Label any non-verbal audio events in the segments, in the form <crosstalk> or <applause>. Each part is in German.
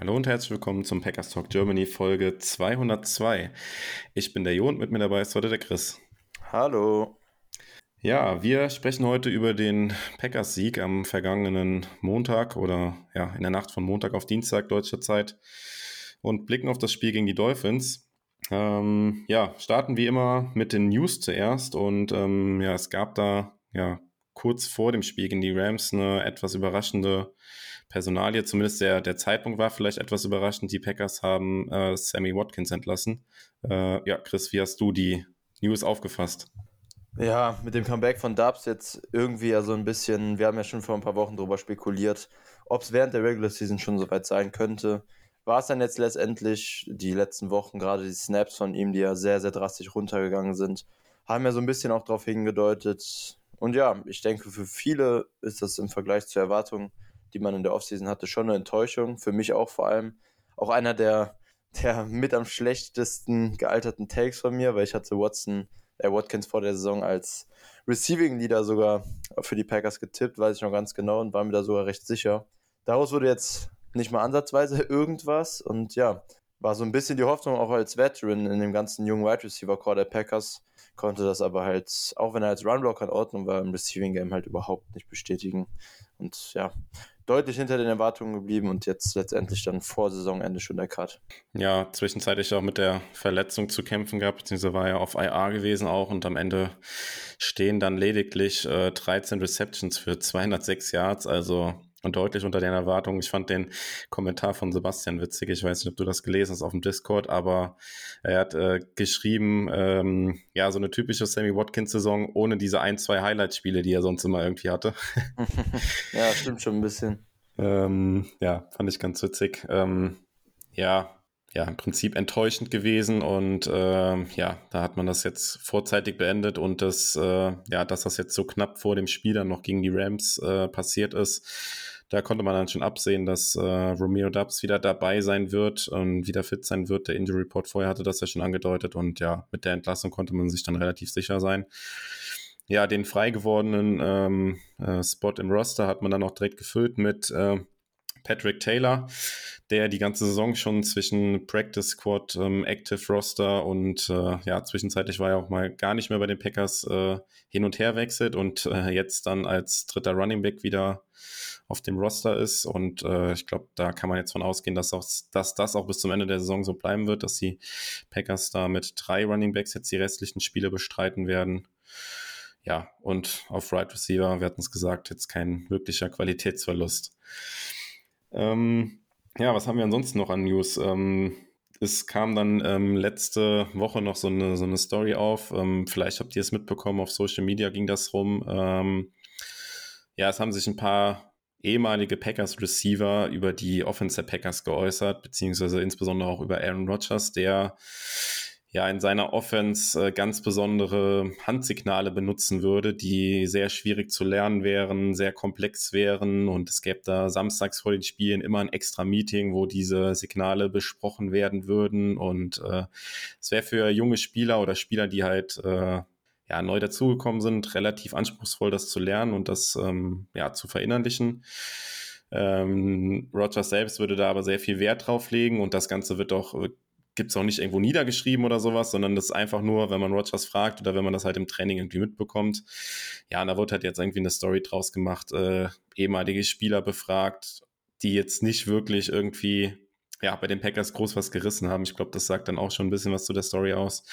Hallo und herzlich willkommen zum Packers Talk Germany Folge 202. Ich bin der Jo und mit mir dabei ist heute der Chris. Hallo. Ja, wir sprechen heute über den Packers-Sieg am vergangenen Montag oder ja, in der Nacht von Montag auf Dienstag deutscher Zeit und blicken auf das Spiel gegen die Dolphins. Ähm, ja, starten wie immer mit den News zuerst und ähm, ja, es gab da ja kurz vor dem Spiel gegen die Rams eine etwas überraschende Personalie. Zumindest der, der Zeitpunkt war vielleicht etwas überraschend. Die Packers haben äh, Sammy Watkins entlassen. Äh, ja, Chris, wie hast du die News aufgefasst? Ja, mit dem Comeback von Dubs jetzt irgendwie ja so ein bisschen, wir haben ja schon vor ein paar Wochen darüber spekuliert, ob es während der Regular Season schon soweit sein könnte. War es dann jetzt letztendlich die letzten Wochen, gerade die Snaps von ihm, die ja sehr, sehr drastisch runtergegangen sind, haben ja so ein bisschen auch darauf hingedeutet. Und ja, ich denke, für viele ist das im Vergleich zur Erwartung, die man in der Offseason hatte, schon eine Enttäuschung. Für mich auch vor allem. Auch einer der, der mit am schlechtesten gealterten Takes von mir, weil ich hatte Watson äh, Watkins vor der Saison als Receiving Leader sogar für die Packers getippt, weiß ich noch ganz genau und war mir da sogar recht sicher. Daraus wurde jetzt nicht mal ansatzweise irgendwas und ja, war so ein bisschen die Hoffnung auch als Veteran in dem ganzen jungen Wide Receiver Core der Packers, konnte das aber halt, auch wenn er als Runblocker in Ordnung war, im Receiving Game halt überhaupt nicht bestätigen und ja, deutlich hinter den Erwartungen geblieben und jetzt letztendlich dann vor Saisonende schon der Cut. Ja, zwischenzeitlich auch mit der Verletzung zu kämpfen gehabt, beziehungsweise war ja auf IR gewesen auch und am Ende stehen dann lediglich äh, 13 Receptions für 206 Yards, also und deutlich unter den Erwartungen. Ich fand den Kommentar von Sebastian witzig. Ich weiß nicht, ob du das gelesen hast auf dem Discord, aber er hat äh, geschrieben, ähm, ja, so eine typische Sammy Watkins-Saison ohne diese ein, zwei Highlight-Spiele, die er sonst immer irgendwie hatte. <laughs> ja, stimmt schon ein bisschen. ähm, ja, fand ich ganz witzig. Ähm, ja, ja, im Prinzip enttäuschend gewesen und äh, ja, da hat man das jetzt vorzeitig beendet und das, äh, ja, dass das jetzt so knapp vor dem Spiel dann noch gegen die Rams äh, passiert ist, da konnte man dann schon absehen, dass äh, Romeo Dubs wieder dabei sein wird und wieder fit sein wird. Der Injury Report vorher hatte das ja schon angedeutet und ja, mit der Entlassung konnte man sich dann relativ sicher sein. Ja, den frei gewordenen ähm, äh, Spot im Roster hat man dann auch direkt gefüllt mit äh, Patrick Taylor, der die ganze Saison schon zwischen Practice Squad, ähm, Active Roster und äh, ja, zwischenzeitlich war er auch mal gar nicht mehr bei den Packers äh, hin und her wechselt und äh, jetzt dann als dritter Running Back wieder auf dem Roster ist. Und äh, ich glaube, da kann man jetzt von ausgehen, dass, auch, dass das auch bis zum Ende der Saison so bleiben wird, dass die Packers da mit drei Running Backs jetzt die restlichen Spiele bestreiten werden. Ja, und auf Right Receiver, wir hatten es gesagt, jetzt kein wirklicher Qualitätsverlust. Ähm, ja, was haben wir ansonsten noch an News? Ähm, es kam dann ähm, letzte Woche noch so eine, so eine Story auf. Ähm, vielleicht habt ihr es mitbekommen, auf Social Media ging das rum. Ähm, ja, es haben sich ein paar ehemalige Packers Receiver über die Offense der Packers geäußert, beziehungsweise insbesondere auch über Aaron Rodgers, der ja in seiner Offense äh, ganz besondere Handsignale benutzen würde, die sehr schwierig zu lernen wären, sehr komplex wären und es gäbe da samstags vor den Spielen immer ein extra Meeting, wo diese Signale besprochen werden würden und äh, es wäre für junge Spieler oder Spieler, die halt äh, ja, neu dazugekommen sind, relativ anspruchsvoll, das zu lernen und das ähm, ja, zu verinnerlichen. Ähm, Rogers selbst würde da aber sehr viel Wert drauf legen und das Ganze wird auch gibt es auch nicht irgendwo niedergeschrieben oder sowas, sondern das ist einfach nur, wenn man Rogers fragt oder wenn man das halt im Training irgendwie mitbekommt. Ja, und da wird halt jetzt irgendwie eine Story draus gemacht, äh, ehemalige Spieler befragt, die jetzt nicht wirklich irgendwie ja, bei den Packers groß was gerissen haben. Ich glaube, das sagt dann auch schon ein bisschen was zu der Story aus.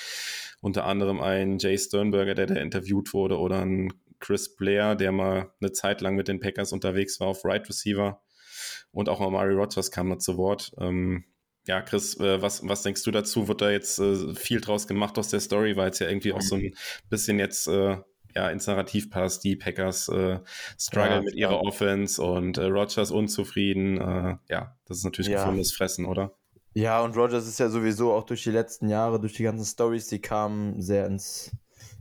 Unter anderem ein Jay Sternberger, der da interviewt wurde, oder ein Chris Blair, der mal eine Zeit lang mit den Packers unterwegs war auf Right Receiver. Und auch Amari Rogers kam da zu Wort. Ähm, ja, Chris, äh, was, was denkst du dazu? Wird da jetzt äh, viel draus gemacht aus der Story, weil es ja irgendwie auch so ein bisschen jetzt äh, ja, ins Narrativ passt. Die Packers äh, struggle ja, mit ihrer. Offense und äh, Rogers unzufrieden. Ja, das ist natürlich ja. gefundenes Fressen, oder? Ja, und Rogers ist ja sowieso auch durch die letzten Jahre, durch die ganzen Stories, die kamen, sehr ins,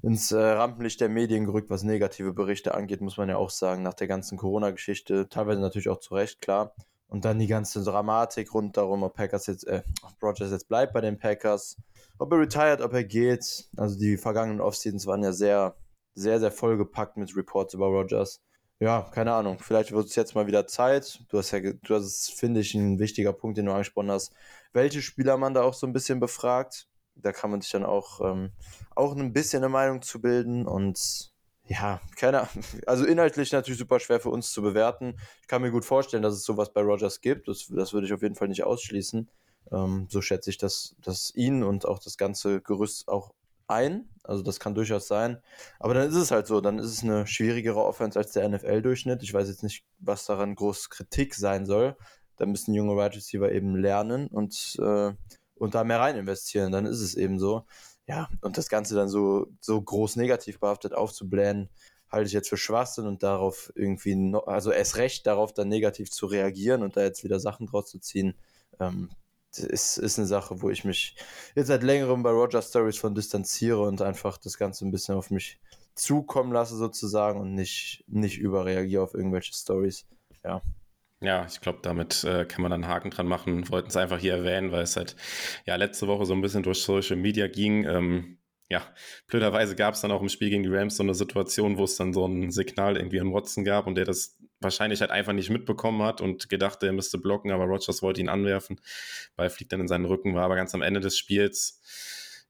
ins äh, Rampenlicht der Medien gerückt, was negative Berichte angeht, muss man ja auch sagen, nach der ganzen Corona-Geschichte. Teilweise natürlich auch zu Recht, klar. Und dann die ganze Dramatik rund darum, ob Packers jetzt, äh, Rogers jetzt bleibt bei den Packers, ob er retired, ob er geht. Also die vergangenen Offseasons waren ja sehr, sehr, sehr vollgepackt mit Reports über Rogers. Ja, keine Ahnung. Vielleicht wird es jetzt mal wieder Zeit. Du hast ja, du hast, finde ich, ein wichtiger Punkt, den du angesprochen hast, welche Spieler man da auch so ein bisschen befragt. Da kann man sich dann auch, ähm, auch ein bisschen eine Meinung zu bilden und ja, keine Ahnung. Also inhaltlich natürlich super schwer für uns zu bewerten. Ich kann mir gut vorstellen, dass es sowas bei Rogers gibt. Das, das würde ich auf jeden Fall nicht ausschließen. Ähm, so schätze ich das, das ihn und auch das ganze Gerüst auch ein. Also das kann durchaus sein. Aber dann ist es halt so, dann ist es eine schwierigere Offense als der NFL-Durchschnitt. Ich weiß jetzt nicht, was daran groß Kritik sein soll. Da müssen junge Wide Receiver eben lernen und, äh, und da mehr rein investieren. Dann ist es eben so. Ja, und das Ganze dann so, so groß negativ behaftet aufzublähen, halte ich jetzt für Schwachsinn und darauf irgendwie, no, also erst recht darauf dann negativ zu reagieren und da jetzt wieder Sachen draus zu ziehen, ähm, ist, ist eine Sache, wo ich mich jetzt seit längerem bei Roger Stories von distanziere und einfach das Ganze ein bisschen auf mich zukommen lasse sozusagen und nicht, nicht überreagiere auf irgendwelche Stories. Ja. Ja, ich glaube, damit äh, kann man dann einen Haken dran machen. Wollten es einfach hier erwähnen, weil es halt ja letzte Woche so ein bisschen durch Social Media ging. Ähm, ja, blöderweise gab es dann auch im Spiel gegen die Rams so eine Situation, wo es dann so ein Signal irgendwie an Watson gab und der das wahrscheinlich halt einfach nicht mitbekommen hat und gedacht, er müsste blocken, aber Rogers wollte ihn anwerfen. Ball fliegt dann in seinen Rücken, war aber ganz am Ende des Spiels,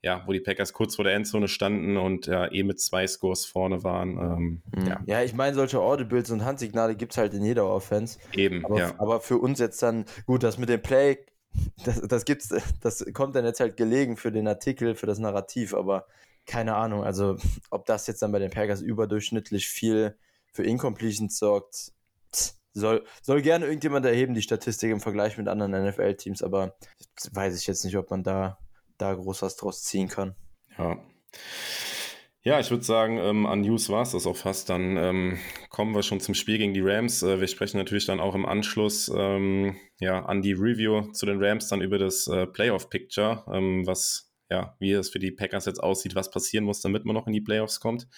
ja, wo die Packers kurz vor der Endzone standen und ja, eh mit zwei Scores vorne waren. Ähm, mhm. ja. ja, ich meine, solche Audibles und Handsignale gibt es halt in jeder Offense. Eben, aber, ja. Aber für uns jetzt dann, gut, das mit dem Play, das, das gibt's, das kommt dann jetzt halt gelegen für den Artikel, für das Narrativ, aber keine Ahnung, also ob das jetzt dann bei den Packers überdurchschnittlich viel für Incompletions sorgt, soll, soll gerne irgendjemand erheben, die Statistik im Vergleich mit anderen NFL-Teams, aber weiß ich jetzt nicht, ob man da, da groß was draus ziehen kann. Ja. Ja, ich würde sagen, ähm, an News war es das auch fast. Dann ähm, kommen wir schon zum Spiel gegen die Rams. Äh, wir sprechen natürlich dann auch im Anschluss ähm, ja, an die Review zu den Rams dann über das äh, Playoff-Picture, ähm, was ja, wie es für die Packers jetzt aussieht, was passieren muss, damit man noch in die Playoffs kommt.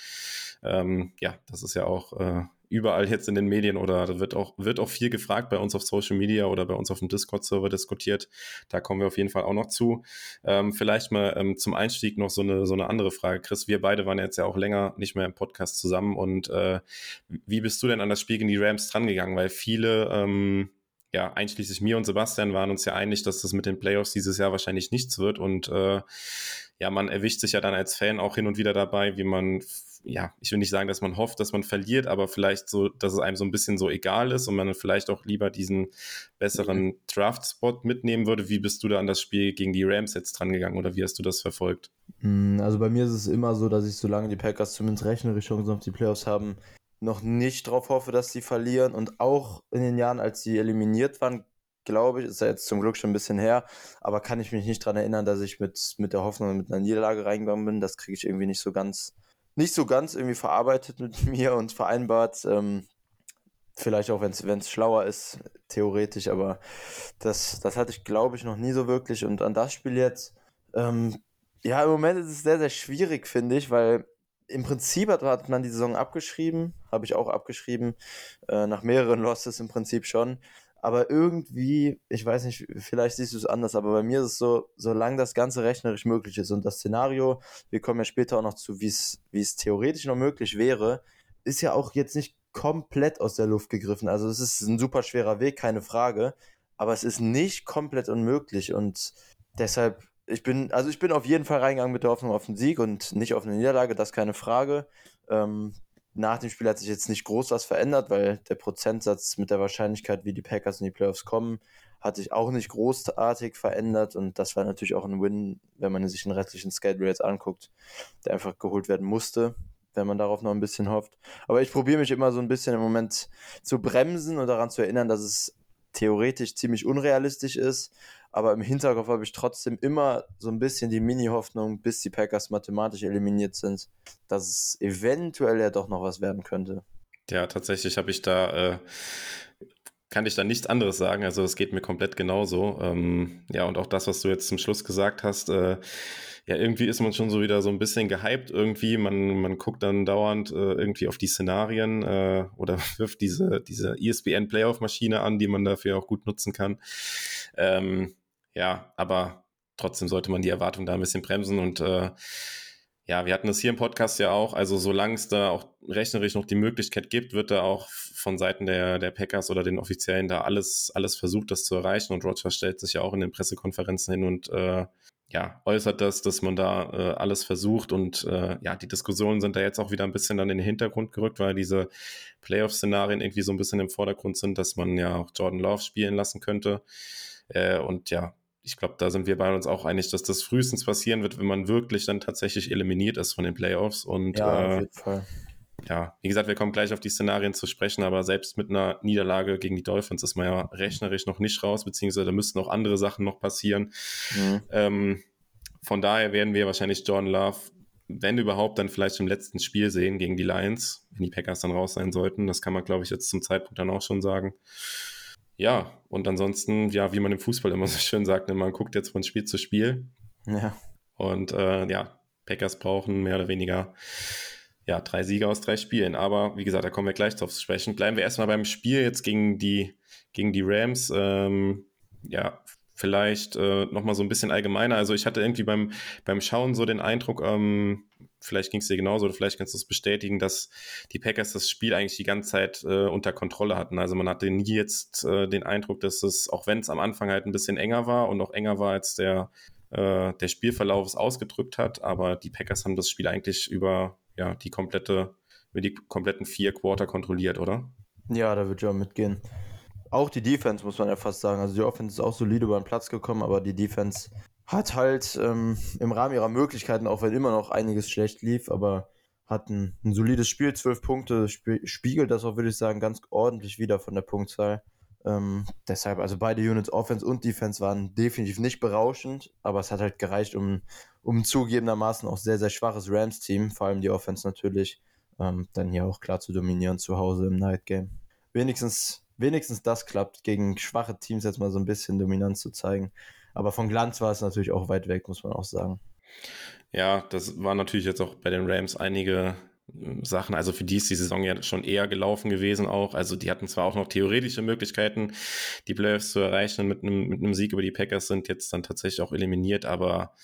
Ähm, ja, das ist ja auch äh, überall jetzt in den Medien oder da wird auch, wird auch viel gefragt bei uns auf Social Media oder bei uns auf dem Discord-Server diskutiert. Da kommen wir auf jeden Fall auch noch zu. Ähm, vielleicht mal ähm, zum Einstieg noch so eine, so eine andere Frage. Chris, wir beide waren jetzt ja auch länger nicht mehr im Podcast zusammen und äh, wie bist du denn an das Spiel gegen die Rams drangegangen? Weil viele, ähm, ja, einschließlich mir und Sebastian waren uns ja einig, dass das mit den Playoffs dieses Jahr wahrscheinlich nichts wird und äh, ja, man erwischt sich ja dann als Fan auch hin und wieder dabei, wie man ja, ich will nicht sagen, dass man hofft, dass man verliert, aber vielleicht so, dass es einem so ein bisschen so egal ist und man vielleicht auch lieber diesen besseren mhm. Draft-Spot mitnehmen würde. Wie bist du da an das Spiel gegen die Rams jetzt dran gegangen oder wie hast du das verfolgt? Mm, also bei mir ist es immer so, dass ich, solange die Packers zumindest rechnerisch Chancen auf die Playoffs haben, noch nicht darauf hoffe, dass sie verlieren. Und auch in den Jahren, als sie eliminiert waren, glaube ich, ist ja jetzt zum Glück schon ein bisschen her, aber kann ich mich nicht daran erinnern, dass ich mit, mit der Hoffnung mit einer Niederlage reingegangen bin. Das kriege ich irgendwie nicht so ganz nicht so ganz irgendwie verarbeitet mit <laughs> mir und vereinbart. Ähm, vielleicht auch, wenn es schlauer ist, theoretisch, aber das, das hatte ich, glaube ich, noch nie so wirklich. Und an das Spiel jetzt, ähm, ja, im Moment ist es sehr, sehr schwierig, finde ich, weil im Prinzip hat, hat man die Saison abgeschrieben, habe ich auch abgeschrieben, äh, nach mehreren Losses im Prinzip schon aber irgendwie, ich weiß nicht, vielleicht siehst du es anders, aber bei mir ist es so, solange das Ganze rechnerisch möglich ist und das Szenario, wir kommen ja später auch noch zu, wie es theoretisch noch möglich wäre, ist ja auch jetzt nicht komplett aus der Luft gegriffen. Also es ist ein super schwerer Weg, keine Frage, aber es ist nicht komplett unmöglich und deshalb, ich bin, also ich bin auf jeden Fall reingegangen mit der Hoffnung auf den Sieg und nicht auf eine Niederlage, das keine Frage. Ähm, nach dem Spiel hat sich jetzt nicht groß was verändert, weil der Prozentsatz mit der Wahrscheinlichkeit, wie die Packers in die Playoffs kommen, hat sich auch nicht großartig verändert und das war natürlich auch ein Win, wenn man sich den restlichen Schedule jetzt anguckt, der einfach geholt werden musste, wenn man darauf noch ein bisschen hofft. Aber ich probiere mich immer so ein bisschen im Moment zu bremsen und daran zu erinnern, dass es theoretisch ziemlich unrealistisch ist, aber im Hinterkopf habe ich trotzdem immer so ein bisschen die Mini-Hoffnung, bis die Packers mathematisch eliminiert sind, dass es eventuell ja doch noch was werden könnte. Ja, tatsächlich habe ich da äh, kann ich da nichts anderes sagen. Also es geht mir komplett genauso. Ähm, ja, und auch das, was du jetzt zum Schluss gesagt hast, äh, ja, irgendwie ist man schon so wieder so ein bisschen gehypt irgendwie. Man, man guckt dann dauernd äh, irgendwie auf die Szenarien äh, oder <laughs> wirft diese, diese ESPN Playoff-Maschine an, die man dafür auch gut nutzen kann. Ähm, ja, aber trotzdem sollte man die Erwartung da ein bisschen bremsen und äh, ja, wir hatten das hier im Podcast ja auch. Also, solange es da auch rechnerisch noch die Möglichkeit gibt, wird da auch von Seiten der, der Packers oder den Offiziellen da alles, alles versucht, das zu erreichen. Und Roger stellt sich ja auch in den Pressekonferenzen hin und äh, ja, äußert das, dass man da äh, alles versucht. Und äh, ja, die Diskussionen sind da jetzt auch wieder ein bisschen dann in den Hintergrund gerückt, weil diese Playoff-Szenarien irgendwie so ein bisschen im Vordergrund sind, dass man ja auch Jordan Love spielen lassen könnte. Äh, und ja, ich glaube, da sind wir bei uns auch einig, dass das frühestens passieren wird, wenn man wirklich dann tatsächlich eliminiert ist von den Playoffs. Und Ja, auf äh, jeden Fall. ja, wie gesagt, wir kommen gleich auf die Szenarien zu sprechen, aber selbst mit einer Niederlage gegen die Dolphins ist man ja rechnerisch noch nicht raus, beziehungsweise da müssten auch andere Sachen noch passieren. Mhm. Ähm, von daher werden wir wahrscheinlich Jordan Love, wenn überhaupt, dann vielleicht im letzten Spiel sehen gegen die Lions, wenn die Packers dann raus sein sollten. Das kann man, glaube ich, jetzt zum Zeitpunkt dann auch schon sagen. Ja, und ansonsten, ja, wie man im Fußball immer <laughs> so schön sagt, ne, man guckt jetzt von Spiel zu Spiel. Ja. Und äh, ja, Packers brauchen mehr oder weniger ja, drei Siege aus drei Spielen. Aber wie gesagt, da kommen wir gleich drauf zu sprechen. Bleiben wir erstmal beim Spiel jetzt gegen die, gegen die Rams. Ähm, ja, vielleicht äh, nochmal so ein bisschen allgemeiner. Also ich hatte irgendwie beim, beim Schauen so den Eindruck, ähm, vielleicht ging es dir genauso oder vielleicht kannst du es bestätigen, dass die Packers das Spiel eigentlich die ganze Zeit äh, unter Kontrolle hatten. Also man hatte nie jetzt äh, den Eindruck, dass es, auch wenn es am Anfang halt ein bisschen enger war und auch enger war, als der, äh, der Spielverlauf es ausgedrückt hat, aber die Packers haben das Spiel eigentlich über ja, die komplette, über die kompletten vier Quarter kontrolliert, oder? Ja, da würde ich auch mitgehen. Auch die Defense, muss man ja fast sagen. Also die Offense ist auch solide über den Platz gekommen, aber die Defense hat halt ähm, im Rahmen ihrer Möglichkeiten, auch wenn immer noch einiges schlecht lief, aber hat ein, ein solides Spiel, zwölf Punkte, spie spiegelt das auch, würde ich sagen, ganz ordentlich wieder von der Punktzahl. Ähm, deshalb, also beide Units, Offense und Defense, waren definitiv nicht berauschend, aber es hat halt gereicht, um, um zugegebenermaßen auch sehr, sehr schwaches Rams-Team, vor allem die Offense natürlich, ähm, dann hier auch klar zu dominieren zu Hause im Night Game. Wenigstens, wenigstens das klappt, gegen schwache Teams jetzt mal so ein bisschen Dominanz zu zeigen. Aber von Glanz war es natürlich auch weit weg, muss man auch sagen. Ja, das war natürlich jetzt auch bei den Rams einige äh, Sachen. Also für die ist die Saison ja schon eher gelaufen gewesen auch. Also die hatten zwar auch noch theoretische Möglichkeiten, die Playoffs zu erreichen mit einem, mit einem Sieg über die Packers, sind jetzt dann tatsächlich auch eliminiert, aber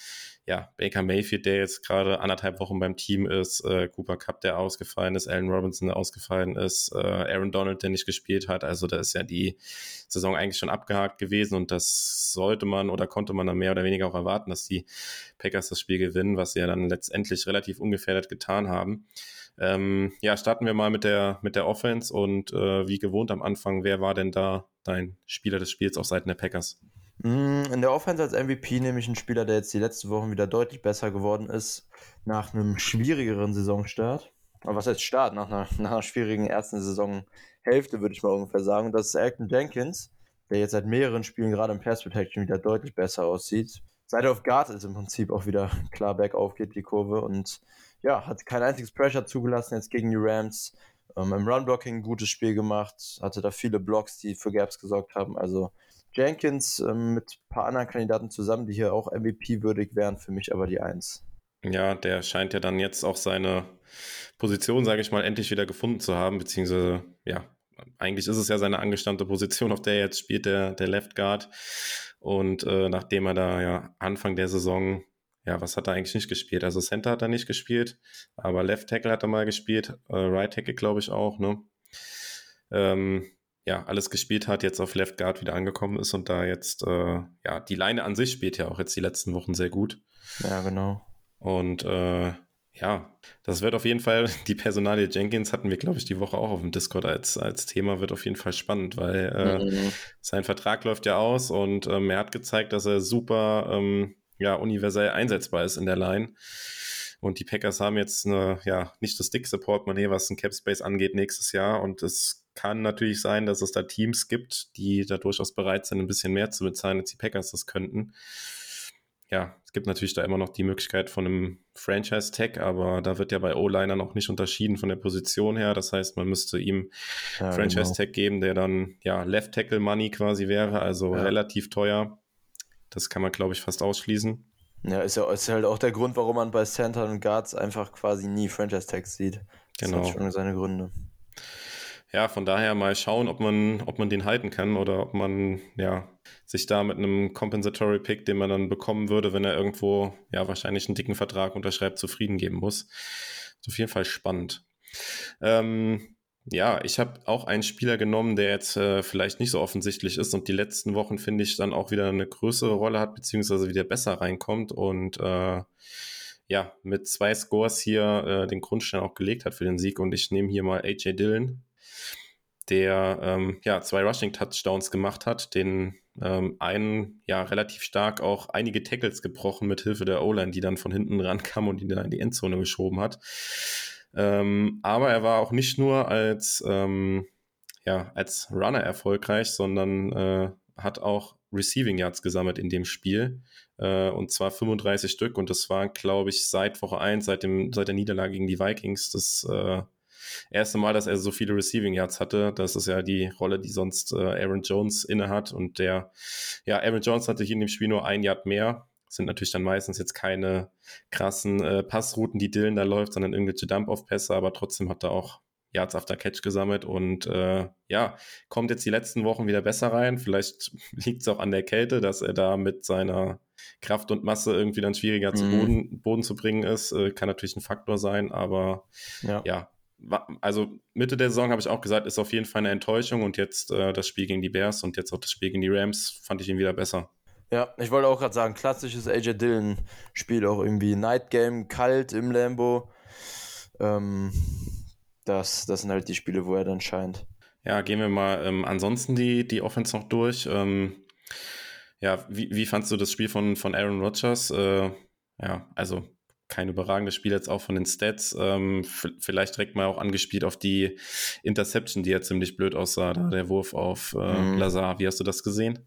ja, Baker Mayfield, der jetzt gerade anderthalb Wochen beim Team ist, äh, Cooper Cup, der ausgefallen ist, Allen Robinson, der ausgefallen ist, äh, Aaron Donald, der nicht gespielt hat. Also da ist ja die Saison eigentlich schon abgehakt gewesen und das sollte man oder konnte man dann mehr oder weniger auch erwarten, dass die Packers das Spiel gewinnen, was sie ja dann letztendlich relativ ungefährdet getan haben. Ähm, ja, starten wir mal mit der, mit der Offense und äh, wie gewohnt am Anfang, wer war denn da dein Spieler des Spiels auf Seiten der Packers? Mm, In der Offense als MVP nehme ich einen Spieler, der jetzt die letzten Wochen wieder deutlich besser geworden ist, nach einem schwierigeren Saisonstart. Aber was heißt Start? Nach einer, nach einer schwierigen ersten Saisonhälfte, würde ich mal ungefähr sagen. Und das ist Elton Jenkins, der jetzt seit mehreren Spielen gerade im Pass Protection wieder deutlich besser aussieht. Seit er auf Guard ist im Prinzip auch wieder klar bergauf geht die Kurve und ja, hat kein einziges Pressure zugelassen jetzt gegen die Rams. Ähm, Im Run-Blocking ein gutes Spiel gemacht, hatte da viele Blocks, die für Gaps gesorgt haben. Also Jenkins ähm, mit ein paar anderen Kandidaten zusammen, die hier auch MVP-würdig wären, für mich aber die Eins. Ja, der scheint ja dann jetzt auch seine Position, sage ich mal, endlich wieder gefunden zu haben, beziehungsweise, ja, eigentlich ist es ja seine angestammte Position, auf der er jetzt spielt, der, der Left Guard. Und äh, nachdem er da ja Anfang der Saison, ja, was hat er eigentlich nicht gespielt? Also Center hat er nicht gespielt, aber Left Tackle hat er mal gespielt, äh, Right Tackle glaube ich auch, ne? Ähm, ja, alles gespielt hat, jetzt auf Left Guard wieder angekommen ist und da jetzt, äh, ja, die Leine an sich spielt ja auch jetzt die letzten Wochen sehr gut. Ja, genau. Und äh, ja, das wird auf jeden Fall, <laughs> die Personalie Jenkins hatten wir, glaube ich, die Woche auch auf dem Discord als, als Thema, wird auf jeden Fall spannend, weil äh, Mhm. sein Vertrag läuft ja aus und ähm, er hat gezeigt, dass er super ähm, ja, universell einsetzbar ist in der Line. Und die Packers haben jetzt eine, ja, nicht das dickste Portemonnaie, was den Cap Space angeht, nächstes Jahr. Und es kann natürlich sein, dass es da Teams gibt, die da durchaus bereit sind, ein bisschen mehr zu bezahlen, als die Packers das könnten. ja, es gibt natürlich da immer noch die Möglichkeit von einem Franchise-Tag, aber da wird ja bei O-Liner noch nicht unterschieden von der Position her. Das heißt, man müsste ihm ja, Franchise-Tag genau. geben, der dann ja Left-Tackle-Money quasi wäre, also ja. relativ teuer. Das kann man, glaube ich, fast ausschließen. Ja, ist ja ist halt auch der Grund, warum man bei Center und Guards einfach quasi nie Franchise-Tags sieht. Das genau. hat schon seine Gründe ja, von daher mal schauen, ob man, ob man den halten kann oder ob man ja, sich da mit einem Compensatory Pick, den man dann bekommen würde, wenn er irgendwo ja wahrscheinlich einen dicken Vertrag unterschreibt, zufrieden geben muss. Ist auf jeden Fall spannend. Ähm, ja, ich habe auch einen Spieler genommen, der jetzt äh, vielleicht nicht so offensichtlich ist und die letzten Wochen, finde ich, dann auch wieder eine größere Rolle hat, beziehungsweise wieder besser reinkommt und äh, ja, mit zwei Scores hier äh, den Grundstein auch gelegt hat für den Sieg. Und ich nehme hier mal AJ Dillon, der ähm, ja zwei Rushing-Touchdowns gemacht hat, den ähm, einen ja relativ stark auch einige Tackles gebrochen mit Hilfe der O-Line, die dann von hinten <laughs> rankam und ihn dann in die Endzone geschoben hat. Ähm, aber er war auch nicht nur als, ähm, ja, als Runner erfolgreich, sondern äh, hat auch Receiving Yards gesammelt in dem Spiel. Äh, und zwar 35 Stück. Und das war, glaube ich, seit Woche 1, seit, dem, seit der Niederlage gegen die Vikings, das äh, erste Mal, dass er so viele Receiving Yards hatte. Das ist ja die Rolle, die sonst äh, Aaron Jones innehat. Und der, ja, Aaron Jones hatte hier in dem Spiel nur ein Yard mehr. Sind natürlich dann meistens jetzt keine krassen äh, Passrouten, die Dylan da läuft, sondern irgendwelche Dump-Off-Pässe, aber trotzdem hat er auch Yards after Catch gesammelt und äh, ja, kommt jetzt die letzten Wochen wieder besser rein. Vielleicht <laughs> liegt es auch an der Kälte, dass er da mit seiner Kraft und Masse irgendwie dann schwieriger mhm. zu Boden, Boden zu bringen ist. Äh, kann natürlich ein Faktor sein, aber ja, ja also Mitte der Saison habe ich auch gesagt, ist auf jeden Fall eine Enttäuschung und jetzt äh, das Spiel gegen die Bears und jetzt auch das Spiel gegen die Rams fand ich ihn wieder besser. Ja, ich wollte auch gerade sagen, klassisches AJ Dillon-Spiel, auch irgendwie Night Game, kalt im Lambo. Ähm, das, das sind halt die Spiele, wo er dann scheint. Ja, gehen wir mal ähm, ansonsten die, die Offense noch durch. Ähm, ja, wie, wie fandst du das Spiel von, von Aaron Rodgers? Äh, ja, also kein überragendes Spiel jetzt auch von den Stats. Ähm, vielleicht direkt mal auch angespielt auf die Interception, die ja ziemlich blöd aussah, da der Wurf auf äh, mhm. Lazar. Wie hast du das gesehen?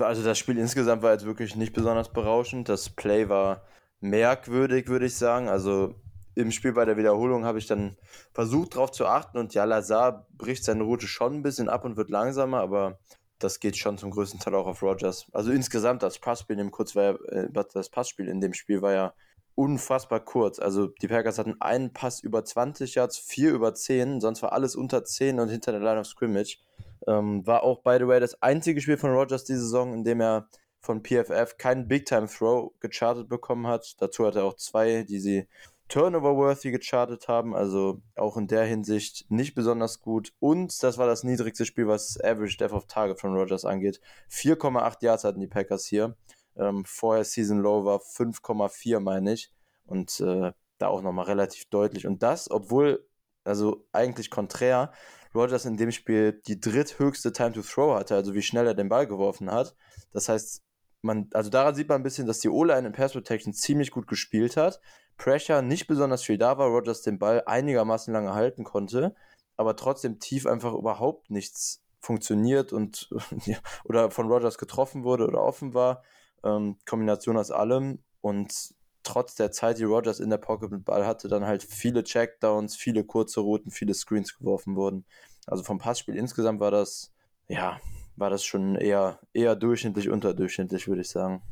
Also das Spiel insgesamt war jetzt wirklich nicht besonders berauschend. Das Play war merkwürdig, würde ich sagen. Also im Spiel bei der Wiederholung habe ich dann versucht darauf zu achten und ja, Lazar bricht seine Route schon ein bisschen ab und wird langsamer, aber das geht schon zum größten Teil auch auf Rogers. Also insgesamt das Passspiel in dem kurz war ja, äh, das Passspiel in dem Spiel war ja unfassbar kurz. Also die Packers hatten einen Pass über 20 Yards, vier über 10, sonst war alles unter 10 und hinter der Line of Scrimmage. Ähm, war auch, by the way, das einzige Spiel von Rogers diese Saison, in dem er von PFF keinen Big-Time-Throw gechartet bekommen hat. Dazu hat er auch zwei, die sie Turnover-worthy gechartet haben, also auch in der Hinsicht nicht besonders gut. Und das war das niedrigste Spiel, was Average Death of Target von Rogers angeht. 4,8 Yards hatten die Packers hier. Ähm, vorher Season Low war 5,4, meine ich. Und äh, da auch nochmal relativ deutlich. Und das, obwohl, also eigentlich konträr, Rogers in dem Spiel die dritthöchste Time to Throw hatte, also wie schnell er den Ball geworfen hat. Das heißt, man, also daran sieht man ein bisschen, dass die O-Line in Pass Protection ziemlich gut gespielt hat. Pressure nicht besonders viel da war, Rogers den Ball einigermaßen lange halten konnte, aber trotzdem tief einfach überhaupt nichts funktioniert und <laughs> oder von Rogers getroffen wurde oder offen war. Ähm, Kombination aus allem und trotz der Zeit, die Rogers in der Pocket mit Ball hatte, dann halt viele Checkdowns, viele kurze Routen, viele Screens geworfen wurden. Also vom Passspiel insgesamt war das, ja, war das schon eher, eher durchschnittlich, unterdurchschnittlich, würde ich sagen.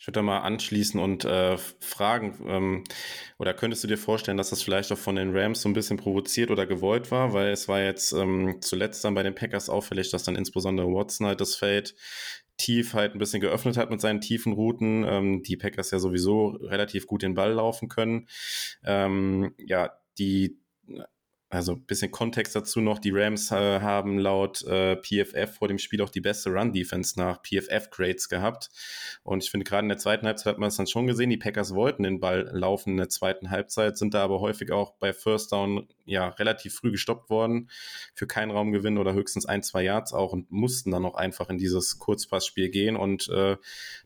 Ich würde da mal anschließen und äh, fragen, ähm, oder könntest du dir vorstellen, dass das vielleicht auch von den Rams so ein bisschen provoziert oder gewollt war, weil es war jetzt ähm, zuletzt dann bei den Packers auffällig, dass dann insbesondere Watson halt das Feld tief halt ein bisschen geöffnet hat mit seinen tiefen Routen. Ähm, die Packers ja sowieso relativ gut den Ball laufen können. Ähm, ja, die also ein bisschen Kontext dazu noch. Die Rams äh, haben laut äh, PFF vor dem Spiel auch die beste Run-Defense nach PFF-Grades gehabt. Und ich finde, gerade in der zweiten Halbzeit hat man es dann schon gesehen. Die Packers wollten den Ball laufen in der zweiten Halbzeit, sind da aber häufig auch bei First Down ja relativ früh gestoppt worden für keinen Raumgewinn oder höchstens ein, zwei Yards auch und mussten dann auch einfach in dieses Kurzpassspiel gehen. Und äh,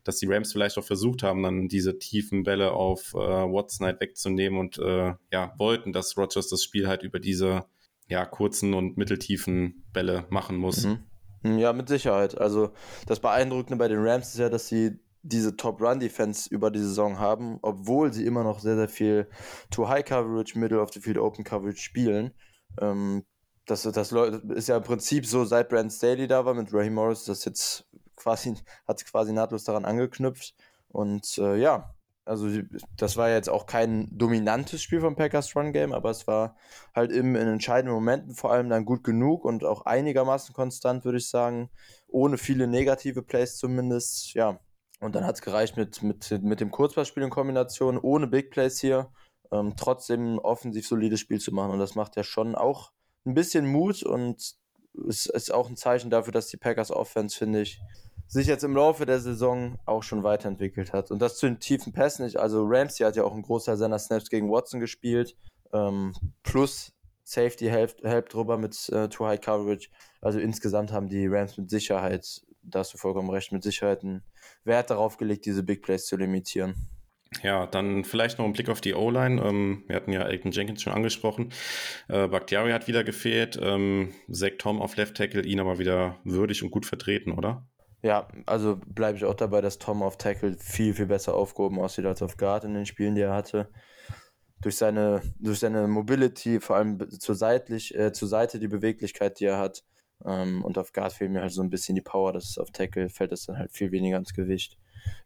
dass die Rams vielleicht auch versucht haben, dann diese tiefen Bälle auf äh, Watson halt wegzunehmen und äh, ja, wollten, dass Rogers das Spiel halt über die diese ja, kurzen und mitteltiefen Bälle machen muss. Mhm. Ja, mit Sicherheit. Also das Beeindruckende bei den Rams ist ja, dass sie diese Top-Run-Defense über die Saison haben, obwohl sie immer noch sehr, sehr viel To-High-Coverage, Middle of the Field Open Coverage spielen. Ähm, das, das ist ja im Prinzip so, seit Brand Staley da war mit Raheem Morris, das jetzt quasi, hat quasi nahtlos daran angeknüpft. Und äh, ja, also das war jetzt auch kein dominantes Spiel vom Packers Run Game, aber es war halt im, in entscheidenden Momenten vor allem dann gut genug und auch einigermaßen konstant, würde ich sagen, ohne viele negative Plays zumindest. Ja, und dann hat es gereicht mit, mit, mit dem Kurzpassspiel in Kombination, ohne Big Plays hier, ähm, trotzdem ein offensiv solides Spiel zu machen. Und das macht ja schon auch ein bisschen Mut und es ist auch ein Zeichen dafür, dass die Packers Offense, finde ich, sich jetzt im Laufe der Saison auch schon weiterentwickelt hat. Und das zu den tiefen Pässen nicht. Also Ramsey hat ja auch einen Großteil seiner Snaps gegen Watson gespielt. Ähm, plus Safety help, help drüber mit äh, Too High Coverage. Also insgesamt haben die Rams mit Sicherheit, da hast du vollkommen recht, mit Sicherheit einen Wert darauf gelegt, diese Big Plays zu limitieren. Ja, dann vielleicht noch ein Blick auf die O-Line. Ähm, wir hatten ja Elton Jenkins schon angesprochen. Äh, Bakhtiari hat wieder gefehlt. Ähm, Zach Tom auf Left Tackle, ihn aber wieder würdig und gut vertreten, oder? Ja, also bleibe ich auch dabei, dass Tom auf Tackle viel, viel besser aufgehoben aussieht als auf Guard in den Spielen, die er hatte. Durch seine, durch seine Mobility, vor allem zur, seitlich, äh, zur Seite die Beweglichkeit, die er hat, ähm, und auf Guard fehlt mir halt so ein bisschen die Power, dass auf Tackle fällt das dann halt viel weniger ins Gewicht.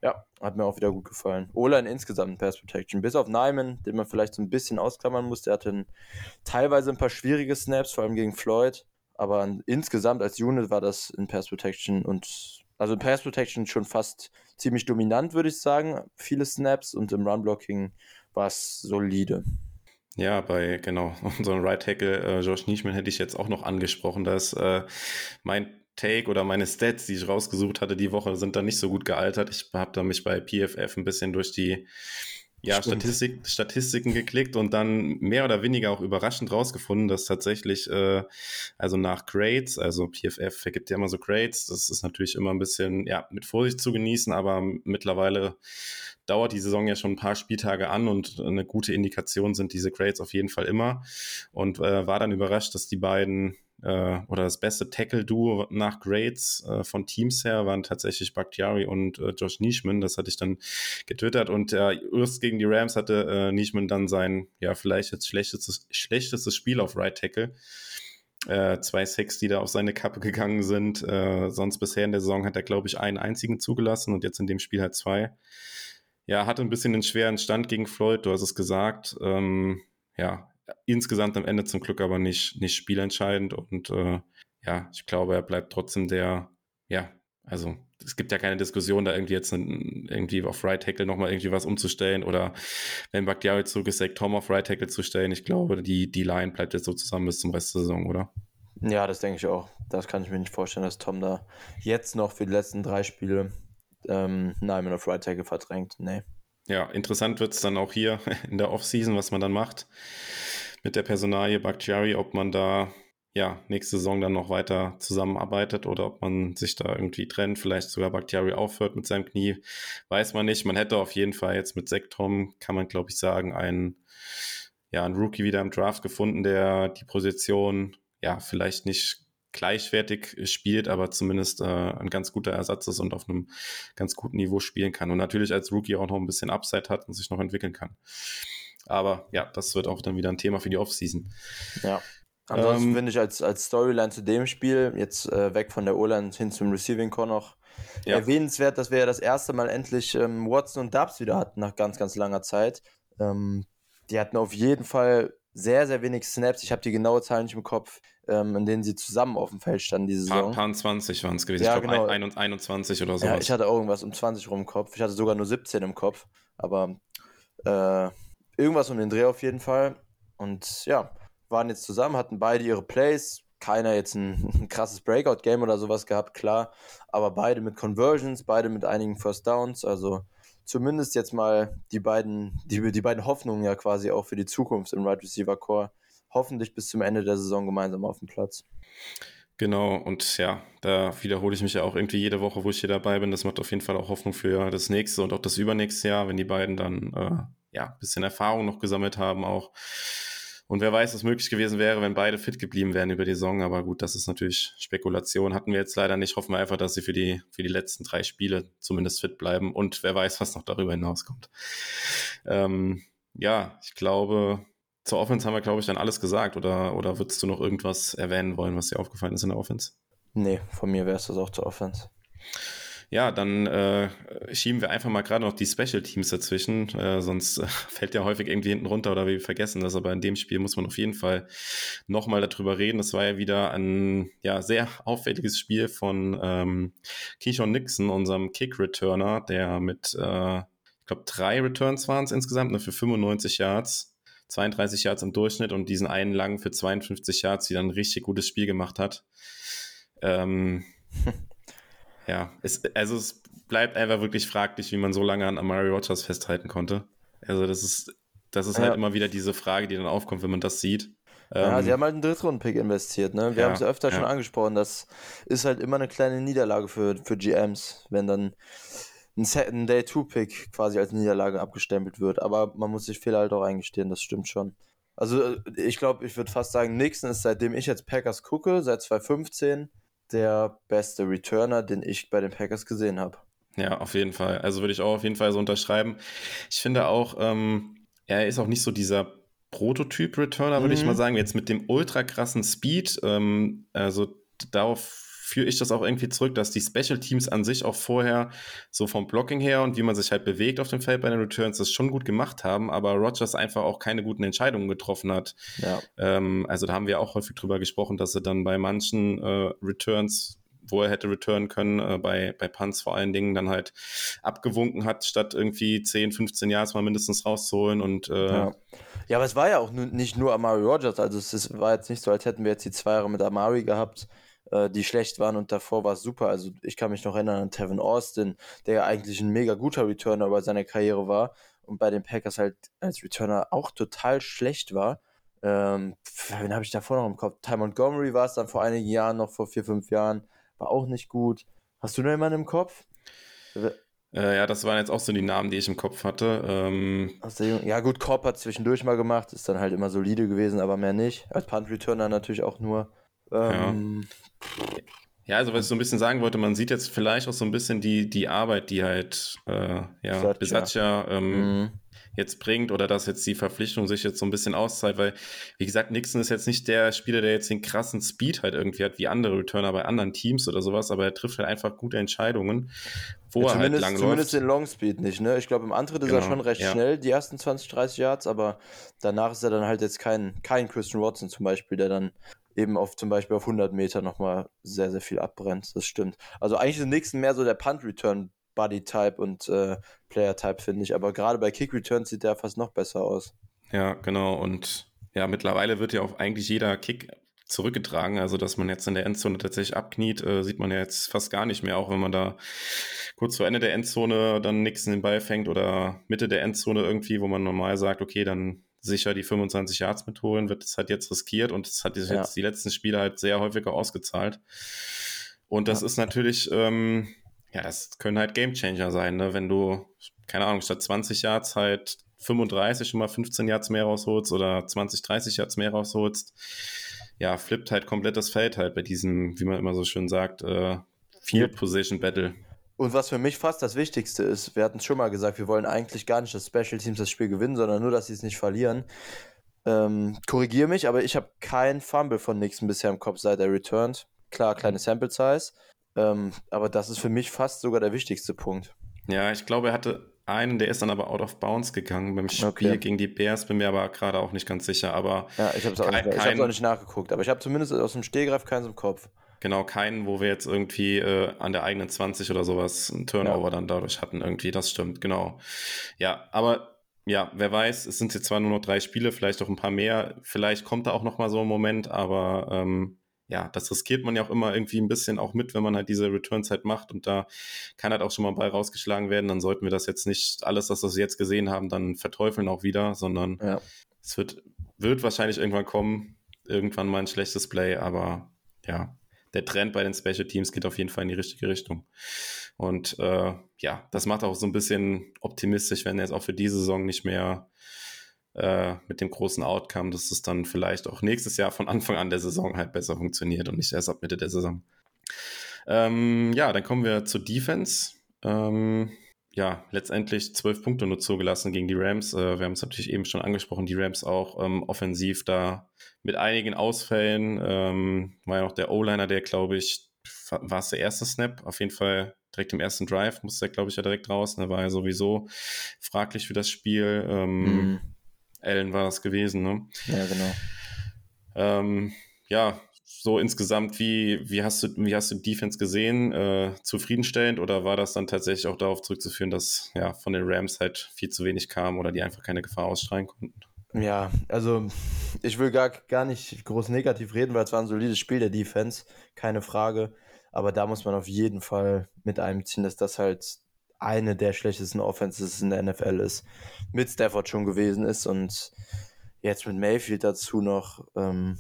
Ja, hat mir auch wieder gut gefallen. Ola insgesamt in Pass Protection. Bis auf Nyman, den man vielleicht so ein bisschen ausklammern musste. Er hatte teilweise ein paar schwierige Snaps, vor allem gegen Floyd. Aber insgesamt als Unit war das in Pass Protection und also in Pass Protection schon fast ziemlich dominant, würde ich sagen. Viele Snaps und im Run Blocking war es solide. Ja, bei genau <laughs> unserem Right Tackle äh, Josh Nischman hätte ich jetzt auch noch angesprochen, dass äh, mein Take oder meine Stats, die ich rausgesucht hatte die Woche, sind da nicht so gut gealtert. Ich habe da mich bei PFF ein bisschen durch die ja, Statistik, Statistiken geklickt und dann mehr oder weniger auch überraschend rausgefunden, dass tatsächlich, äh, also nach Grades, also PFF vergibt ja immer so Grades, das ist natürlich immer ein bisschen, ja, mit Vorsicht zu genießen, aber mittlerweile dauert die Saison ja schon ein paar Spieltage an und eine gute Indikation sind diese Grades auf jeden Fall immer und äh, war dann überrascht, dass die beiden äh, oder das beste Tackle-Duo nach Grades äh, von Teams her waren tatsächlich Bakhtiari und äh, Josh Nischman. Das hatte ich dann getwittert und äh, erst gegen die Rams hatte äh, Nischman dann sein, ja, vielleicht jetzt schlechtestes, schlechtestes Spiel auf Right Tackle. Äh, zwei Sacks, die da auf seine Kappe gegangen sind. Äh, sonst bisher in der Saison hat er, glaube ich, einen einzigen zugelassen und jetzt in dem Spiel halt zwei. Ja, hatte ein bisschen einen schweren Stand gegen Floyd, du hast es gesagt. Ähm, ja, insgesamt am Ende zum Glück aber nicht, nicht spielentscheidend und äh, ja, ich glaube, er bleibt trotzdem der, ja, also es gibt ja keine Diskussion, da irgendwie jetzt irgendwie auf Right Tackle nochmal irgendwie was umzustellen oder wenn Bakhtiari zurück ist, Tom auf Right Tackle zu stellen. Ich glaube, die, die Line bleibt jetzt so zusammen bis zum Rest der Saison, oder? Ja, das denke ich auch. Das kann ich mir nicht vorstellen, dass Tom da jetzt noch für die letzten drei Spiele ähm, Nyman auf Right Tackle verdrängt. Nee. Ja, interessant wird es dann auch hier <laughs> in der Offseason, was man dann macht mit der Personalie Bakhtiari, ob man da ja nächste Saison dann noch weiter zusammenarbeitet oder ob man sich da irgendwie trennt, vielleicht sogar Bakhtiari aufhört mit seinem Knie, weiß man nicht. Man hätte auf jeden Fall jetzt mit Sektom, kann man glaube ich sagen, einen, ja, einen Rookie wieder im Draft gefunden, der die Position ja vielleicht nicht gleichwertig spielt, aber zumindest äh, ein ganz guter Ersatz ist und auf einem ganz guten Niveau spielen kann. Und natürlich als Rookie auch noch ein bisschen Upside hat und sich noch entwickeln kann. Aber ja, das wird auch dann wieder ein Thema für die Offseason. Ja. Ansonsten ähm, finde ich als, als Storyline zu dem Spiel, jetzt äh, weg von der O-Line hin zum Receiving Core noch, ja. erwähnenswert, dass wir ja das erste Mal endlich ähm, Watson und Dubs wieder hatten nach ganz, ganz langer Zeit. Ähm, die hatten auf jeden Fall sehr, sehr wenig Snaps. Ich habe die genaue Zahl nicht im Kopf, ähm, in denen sie zusammen auf dem Feld standen diese Saison. Paar, paar 20 waren es gewesen. Ja, ich glaube genau. 21 oder so. Ja, ich hatte irgendwas um 20 rum im Kopf. Ich hatte sogar nur 17 im Kopf. Aber äh, irgendwas um den Dreh auf jeden Fall. Und ja, waren jetzt zusammen, hatten beide ihre Plays. Keiner jetzt ein, <laughs> ein krasses Breakout-Game oder sowas gehabt, klar. Aber beide mit Conversions, beide mit einigen First Downs. Also zumindest jetzt mal die beiden, die, die beiden Hoffnungen ja quasi auch für die Zukunft im Right Receiver Core hoffentlich bis zum Ende der Saison gemeinsam auf dem Platz. Genau, und ja, da wiederhole ich mich ja auch irgendwie jede Woche, wo ich hier dabei bin. Das macht auf jeden Fall auch Hoffnung für das nächste und auch das übernächste Jahr, wenn die beiden dann äh, ja ein bisschen Erfahrung noch gesammelt haben auch. Und wer weiß, was möglich gewesen wäre, wenn beide fit geblieben wären über die Saison. Aber gut, das ist natürlich Spekulation. Hatten wir jetzt leider nicht. Hoffen wir einfach, dass sie für die, für die letzten drei Spiele zumindest fit bleiben. Und wer weiß, was noch darüber hinauskommt. Ähm, ja, ich glaube, zur Offense haben wir, glaube ich, dann alles gesagt. Oder, oder würdest du noch irgendwas erwähnen wollen, was dir aufgefallen ist in der Offense? Nee, von mir wäre es das auch zur Offense. Ja, dann äh, schieben wir einfach mal gerade noch die Special Teams dazwischen, äh, sonst äh, <laughs> fällt ja häufig irgendwie hinten runter oder wir vergessen das. Aber in dem Spiel muss man auf jeden Fall nochmal darüber reden. Das war ja wieder ein ja, sehr auffälliges Spiel von ähm, Keyshawn Nixon, unserem Kick-Returner, der mit, äh, ich glaube, drei Returns waren es insgesamt, ne, für 95 Yards. 32 Yards im Durchschnitt und diesen einen lang für 52 Yards, die dann ein richtig gutes Spiel gemacht hat. Ähm, <laughs> Ja, es, also es bleibt einfach wirklich fraglich, wie man so lange an Amari Rogers festhalten konnte. Also das ist, das ist halt ja. halt immer wieder diese Frage, die dann aufkommt, wenn man das sieht. Ja, ähm, sie haben halt einen Drittrunden-Pick investiert, ne? Wir ja, haben es öfter ja. schon angesprochen. Das ist halt immer eine kleine Niederlage für, für GMs, wenn dann ein, ein Day-2-Pick quasi als Niederlage abgestempelt wird. Aber man muss sich Fehler halt auch eingestehen, das stimmt schon. Also ich glaube, ich würde fast sagen, Nixon ist seitdem ich jetzt Packers gucke, seit 2015, der beste Returner, den ich bei den Packers gesehen habe. Ja, auf jeden Fall. Also würde ich auch auf jeden Fall so unterschreiben. Ich finde auch, ähm, er ist auch nicht so dieser Prototyp-Returner, würde mhm. ich mal sagen, jetzt mit dem ultra krassen Speed. Ähm, also darauf führe ich das auch irgendwie zurück, dass die Special Teams an sich auch vorher so vom Blocking her und wie man sich halt bewegt auf dem Feld bei den Returns das schon gut gemacht haben, aber Rogers einfach auch keine guten Entscheidungen getroffen hat. Ja. Ähm, also da haben wir auch häufig drüber gesprochen, dass er dann bei manchen äh, Returns wo er hätte returnen können, äh, bei, bei Punts vor allen Dingen dann halt abgewunken hat, statt irgendwie 10, 15 Jahre mal mindestens rauszuholen und äh, ja. ja. aber es war ja auch nicht nur Amari Rogers, also es war jetzt nicht so, als hätten wir jetzt die zwei Jahre mit Amari gehabt, äh, die schlecht waren und davor war es super. Also ich kann mich noch erinnern an Tevin Austin, der ja eigentlich ein mega guter Returner bei seiner Karriere war und bei den Packers halt als Returner auch total schlecht war. Ähm, wen habe ich davor noch im Kopf? Ty Montgomery war es dann vor einigen Jahren, noch vor vier, fünf Jahren, war auch nicht gut. Hast du noch jemanden im Kopf? Äh, ja, das waren jetzt auch so die Namen, die ich im Kopf hatte. Ähm ja, gut, Korb hat zwischendurch mal gemacht, ist dann halt immer solide gewesen, aber mehr nicht. Als Punt-Returner natürlich auch nur. Ähm, ja. ja. also was ich so ein bisschen sagen wollte, man sieht jetzt vielleicht auch so ein bisschen die, die Arbeit, die halt äh, ja, Besatzer ähm, mhm. jetzt bringt oder dass jetzt die Verpflichtung sich jetzt so ein bisschen auszahlt, weil, wie gesagt, Nixon ist jetzt nicht der Spieler, der jetzt den krassen Speed halt irgendwie hat, wie andere Returner bei anderen Teams oder sowas, aber er trifft halt einfach gute Entscheidungen, wo ja, er halt lang Zumindest den Long Speed nicht, ne? Ich glaube, im Antritt genau, ist er genau, schon recht ja. schnell, die ersten 20, 30 Yards, aber danach ist er dann halt jetzt kein, kein Christian Watson zum Beispiel, der dann eben auf zum Beispiel auf 100 Meter nochmal sehr, sehr viel abbrennt. Das stimmt. Also eigentlich ist Nixon mehr so der Punt-Return Body-Type und äh, Player-Type, finde ich. Aber gerade bei Kick-Returns sieht der fast noch besser aus. Ja, genau. Und ja, mittlerweile wird ja auch eigentlich jeder Kick zurückgetragen. Also, dass man jetzt in der Endzone tatsächlich abkniet, äh, sieht man ja jetzt fast gar nicht mehr, auch wenn man da kurz vor Ende der Endzone dann Nixon den Ball fängt oder Mitte der Endzone irgendwie, wo man normal sagt, okay, dann sicher die 25 Yards mitholen, wird es halt jetzt riskiert und es hat sich ja. jetzt die letzten Spiele halt sehr häufiger ausgezahlt. Und das ja. ist natürlich, ähm, ja, das können halt Gamechanger sein, ne? wenn du, keine Ahnung, statt 20 Yards halt 35 schon mal 15 Yards mehr rausholst oder 20, 30 Yards mehr rausholst. Ja, flippt halt komplett das Feld halt bei diesem, wie man immer so schön sagt, äh, Field Position Battle. Und was für mich fast das Wichtigste ist, wir hatten es schon mal gesagt, wir wollen eigentlich gar nicht, dass Special Teams das Spiel gewinnen, sondern nur, dass sie es nicht verlieren. Ähm, Korrigiere mich, aber ich habe keinen Fumble von Nixon bisher im Kopf, seit er returned. Klar, kleine Sample Size. Ähm, aber das ist für mich fast sogar der wichtigste Punkt. Ja, ich glaube, er hatte einen, der ist dann aber out of bounds gegangen beim Spiel okay. gegen die Bears, bin mir aber gerade auch nicht ganz sicher. Aber ja, ich habe es auch, kein, auch, nicht nachgeguckt, aber ich habe zumindest aus dem Stehgreif keins im Kopf. Genau, keinen, wo wir jetzt irgendwie äh, an der eigenen 20 oder sowas einen Turnover ja. dann dadurch hatten. Irgendwie, das stimmt, genau. Ja, aber ja, wer weiß, es sind jetzt zwar nur noch drei Spiele, vielleicht auch ein paar mehr. Vielleicht kommt da auch noch mal so ein Moment, aber ähm, ja, das riskiert man ja auch immer irgendwie ein bisschen auch mit, wenn man halt diese Return-Zeit macht und da kann halt auch schon mal ein Ball rausgeschlagen werden. Dann sollten wir das jetzt nicht alles, was wir jetzt gesehen haben, dann verteufeln auch wieder, sondern ja. es wird, wird wahrscheinlich irgendwann kommen, irgendwann mal ein schlechtes Play, aber ja, der Trend bei den Special Teams geht auf jeden Fall in die richtige Richtung. Und äh, ja, das macht auch so ein bisschen optimistisch, wenn jetzt auch für diese Saison nicht mehr äh, mit dem großen Outcome, dass es dann vielleicht auch nächstes Jahr von Anfang an der Saison halt besser funktioniert und nicht erst ab Mitte der Saison. Ähm, ja, dann kommen wir zur Defense. Ähm, ja, letztendlich zwölf Punkte nur zugelassen gegen die Rams. Äh, wir haben es natürlich eben schon angesprochen, die Rams auch ähm, offensiv da mit einigen Ausfällen. Ähm, war ja noch der O-Liner, der, glaube ich, war es der erste Snap? Auf jeden Fall direkt im ersten Drive musste er, glaube ich, ja direkt raus. Da war er sowieso fraglich für das Spiel. Ähm, mhm. Allen war das gewesen, ne? Ja, genau. Ähm, ja, so insgesamt, wie, wie, hast du, wie hast du Defense gesehen? Äh, zufriedenstellend oder war das dann tatsächlich auch darauf zurückzuführen, dass ja von den Rams halt viel zu wenig kam oder die einfach keine Gefahr ausstrahlen konnten? Ja, also ich will gar, gar nicht groß negativ reden, weil es war ein solides Spiel der Defense, keine Frage. Aber da muss man auf jeden Fall mit einbeziehen, dass das halt eine der schlechtesten Offenses in der NFL ist. Mit Stafford schon gewesen ist und jetzt mit Mayfield dazu noch ähm,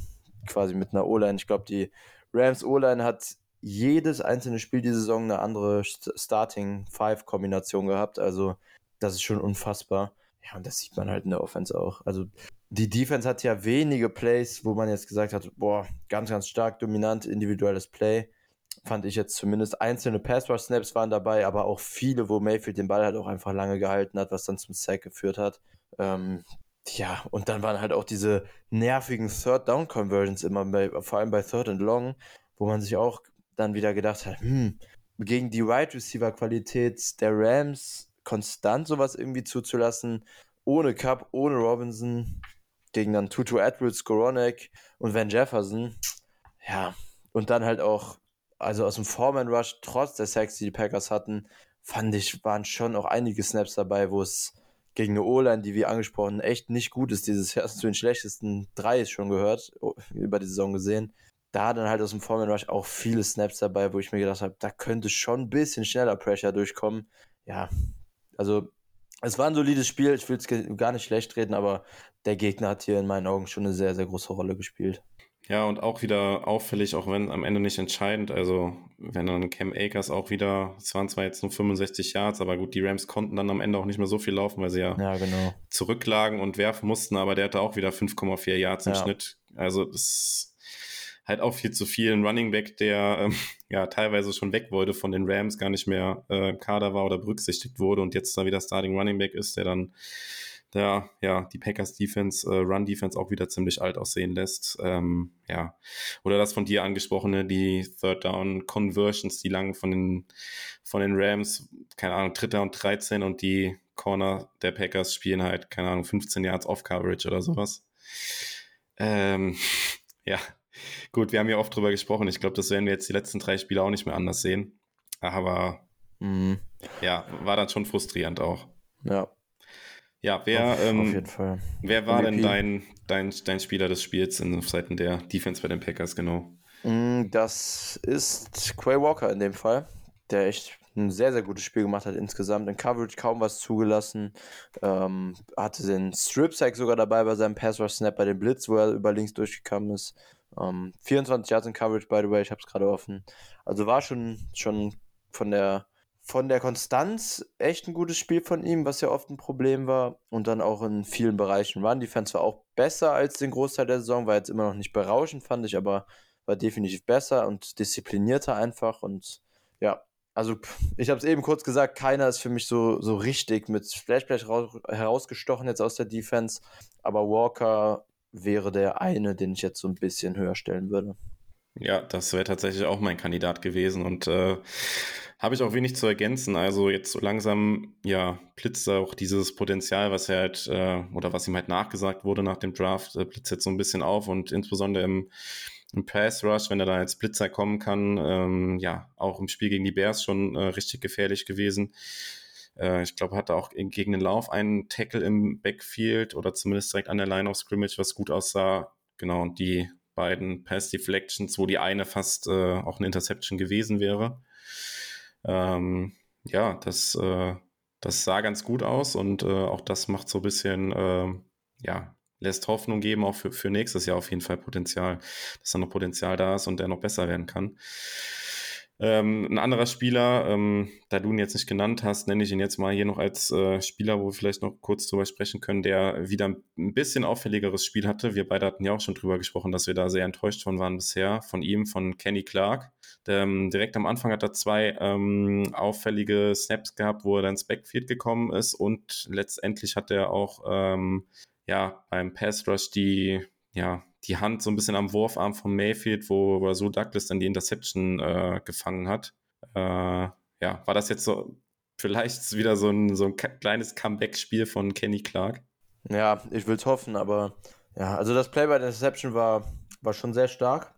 quasi mit einer O-Line. Ich glaube, die Rams O-Line hat jedes einzelne Spiel die Saison eine andere Starting-Five-Kombination gehabt. Also das ist schon unfassbar. Ja, und das sieht man halt in der Offense auch. Also die Defense hat ja wenige Plays, wo man jetzt gesagt hat, boah, ganz, ganz stark dominant individuelles Play fand ich jetzt zumindest. Einzelne Pass-Rush-Snaps waren dabei, aber auch viele, wo Mayfield den Ball halt auch einfach lange gehalten hat, was dann zum Sack geführt hat. Ähm, ja, und dann waren halt auch diese nervigen Third-Down-Conversions immer, bei, vor allem bei Third and Long, wo man sich auch dann wieder gedacht hat, hm, gegen die Wide Receiver-Qualität der Rams konstant sowas irgendwie zuzulassen, ohne Cup, ohne Robinson, gegen dann Tutu Edwards, Goronek und Van Jefferson. Ja, und dann halt auch also aus dem Foreman Rush, trotz der Sacks, die die Packers hatten, fand ich, waren schon auch einige Snaps dabei, wo es gegen eine O-Line, die wie angesprochen echt nicht gut ist, dieses Jahr <laughs> zu den schlechtesten drei ist schon gehört, über die Saison gesehen. Da dann halt aus dem Foreman Rush auch viele Snaps dabei, wo ich mir gedacht habe, da könnte schon ein bisschen schneller Pressure durchkommen. Ja, also es war ein solides Spiel, ich will es gar nicht schlecht reden, aber der Gegner hat hier in meinen Augen schon eine sehr, sehr große Rolle gespielt. Ja, und auch wieder auffällig, auch wenn am Ende nicht entscheidend. Also, wenn dann Cam Akers auch wieder, es waren zwar jetzt nur 65 Yards, aber gut, die Rams konnten dann am Ende auch nicht mehr so viel laufen, weil sie ja, ja genau. zurücklagen und werfen mussten, aber der hatte auch wieder 5,4 Yards im ja. Schnitt. Also, das ist halt auch viel zu viel. Ein Running Back, der ähm, <laughs> ja teilweise schon weg wollte von den Rams, gar nicht mehr äh, Kader war oder berücksichtigt wurde und jetzt da wieder Starting Running Back ist, der dann der ja die Packers Defense, äh, Run Defense auch wieder ziemlich alt aussehen lässt. Ähm, ja. Oder das von dir angesprochene, die Third Down Conversions, die langen von den, von den Rams, keine Ahnung, Dritter und 13 und die Corner der Packers spielen halt, keine Ahnung, 15 Yards Off Coverage oder sowas. Ähm, <laughs> ja, gut, wir haben ja oft drüber gesprochen. Ich glaube, das werden wir jetzt die letzten drei Spiele auch nicht mehr anders sehen. Aber mhm. ja, war dann schon frustrierend auch. Ja, ja, wer, auf, ähm, auf jeden Fall. wer war MVP. denn dein, dein, dein Spieler des Spiels in Seiten der Defense bei den Packers, genau? Mm, das ist Quay Walker in dem Fall, der echt ein sehr, sehr gutes Spiel gemacht hat insgesamt. In Coverage kaum was zugelassen. Ähm, hatte den Strip-Sack sogar dabei bei seinem Pass-Rush-Snap bei dem Blitz, wo er über links durchgekommen ist. Ähm, 24 Yards in Coverage, by the way, ich habe es gerade offen. Also war schon, schon von der von der Konstanz echt ein gutes Spiel von ihm, was ja oft ein Problem war. Und dann auch in vielen Bereichen. Run Defense war auch besser als den Großteil der Saison, war jetzt immer noch nicht berauschend, fand ich, aber war definitiv besser und disziplinierter einfach. Und ja, also ich habe es eben kurz gesagt, keiner ist für mich so, so richtig mit Splash Splash herausgestochen jetzt aus der Defense. Aber Walker wäre der eine, den ich jetzt so ein bisschen höher stellen würde. Ja, das wäre tatsächlich auch mein Kandidat gewesen und äh, habe ich auch wenig zu ergänzen. Also jetzt so langsam, ja, blitzt auch dieses Potenzial, was er halt, äh, oder was ihm halt nachgesagt wurde nach dem Draft, äh, blitzt jetzt so ein bisschen auf und insbesondere im, im Pass Rush, wenn er da als Blitzer kommen kann, ähm, ja, auch im Spiel gegen die Bears schon äh, richtig gefährlich gewesen. Äh, ich glaube, hatte auch gegen den Lauf einen Tackle im Backfield oder zumindest direkt an der Line of Scrimmage, was gut aussah. Genau, und die beiden Pass Deflections, wo die eine fast äh, auch eine Interception gewesen wäre. Ähm, ja, das, äh, das sah ganz gut aus und äh, auch das macht so ein bisschen, äh, ja, lässt Hoffnung geben, auch für, für nächstes Jahr auf jeden Fall Potenzial, dass da noch Potenzial da ist und der noch besser werden kann. Ähm, ein anderer Spieler, ähm, da du ihn jetzt nicht genannt hast, nenne ich ihn jetzt mal hier noch als äh, Spieler, wo wir vielleicht noch kurz drüber sprechen können, der wieder ein bisschen auffälligeres Spiel hatte. Wir beide hatten ja auch schon drüber gesprochen, dass wir da sehr enttäuscht von waren bisher, von ihm, von Kenny Clark. Ähm, direkt am Anfang hat er zwei ähm, auffällige Snaps gehabt, wo er dann ins Backfield gekommen ist und letztendlich hat er auch ähm, ja, beim Pass Rush die ja, die Hand so ein bisschen am Wurfarm von Mayfield, wo, so Douglas dann die Interception äh, gefangen hat. Äh, ja, war das jetzt so vielleicht wieder so ein, so ein kleines Comeback-Spiel von Kenny Clark? Ja, ich will es hoffen, aber ja, also das Play bei der Interception war, war schon sehr stark.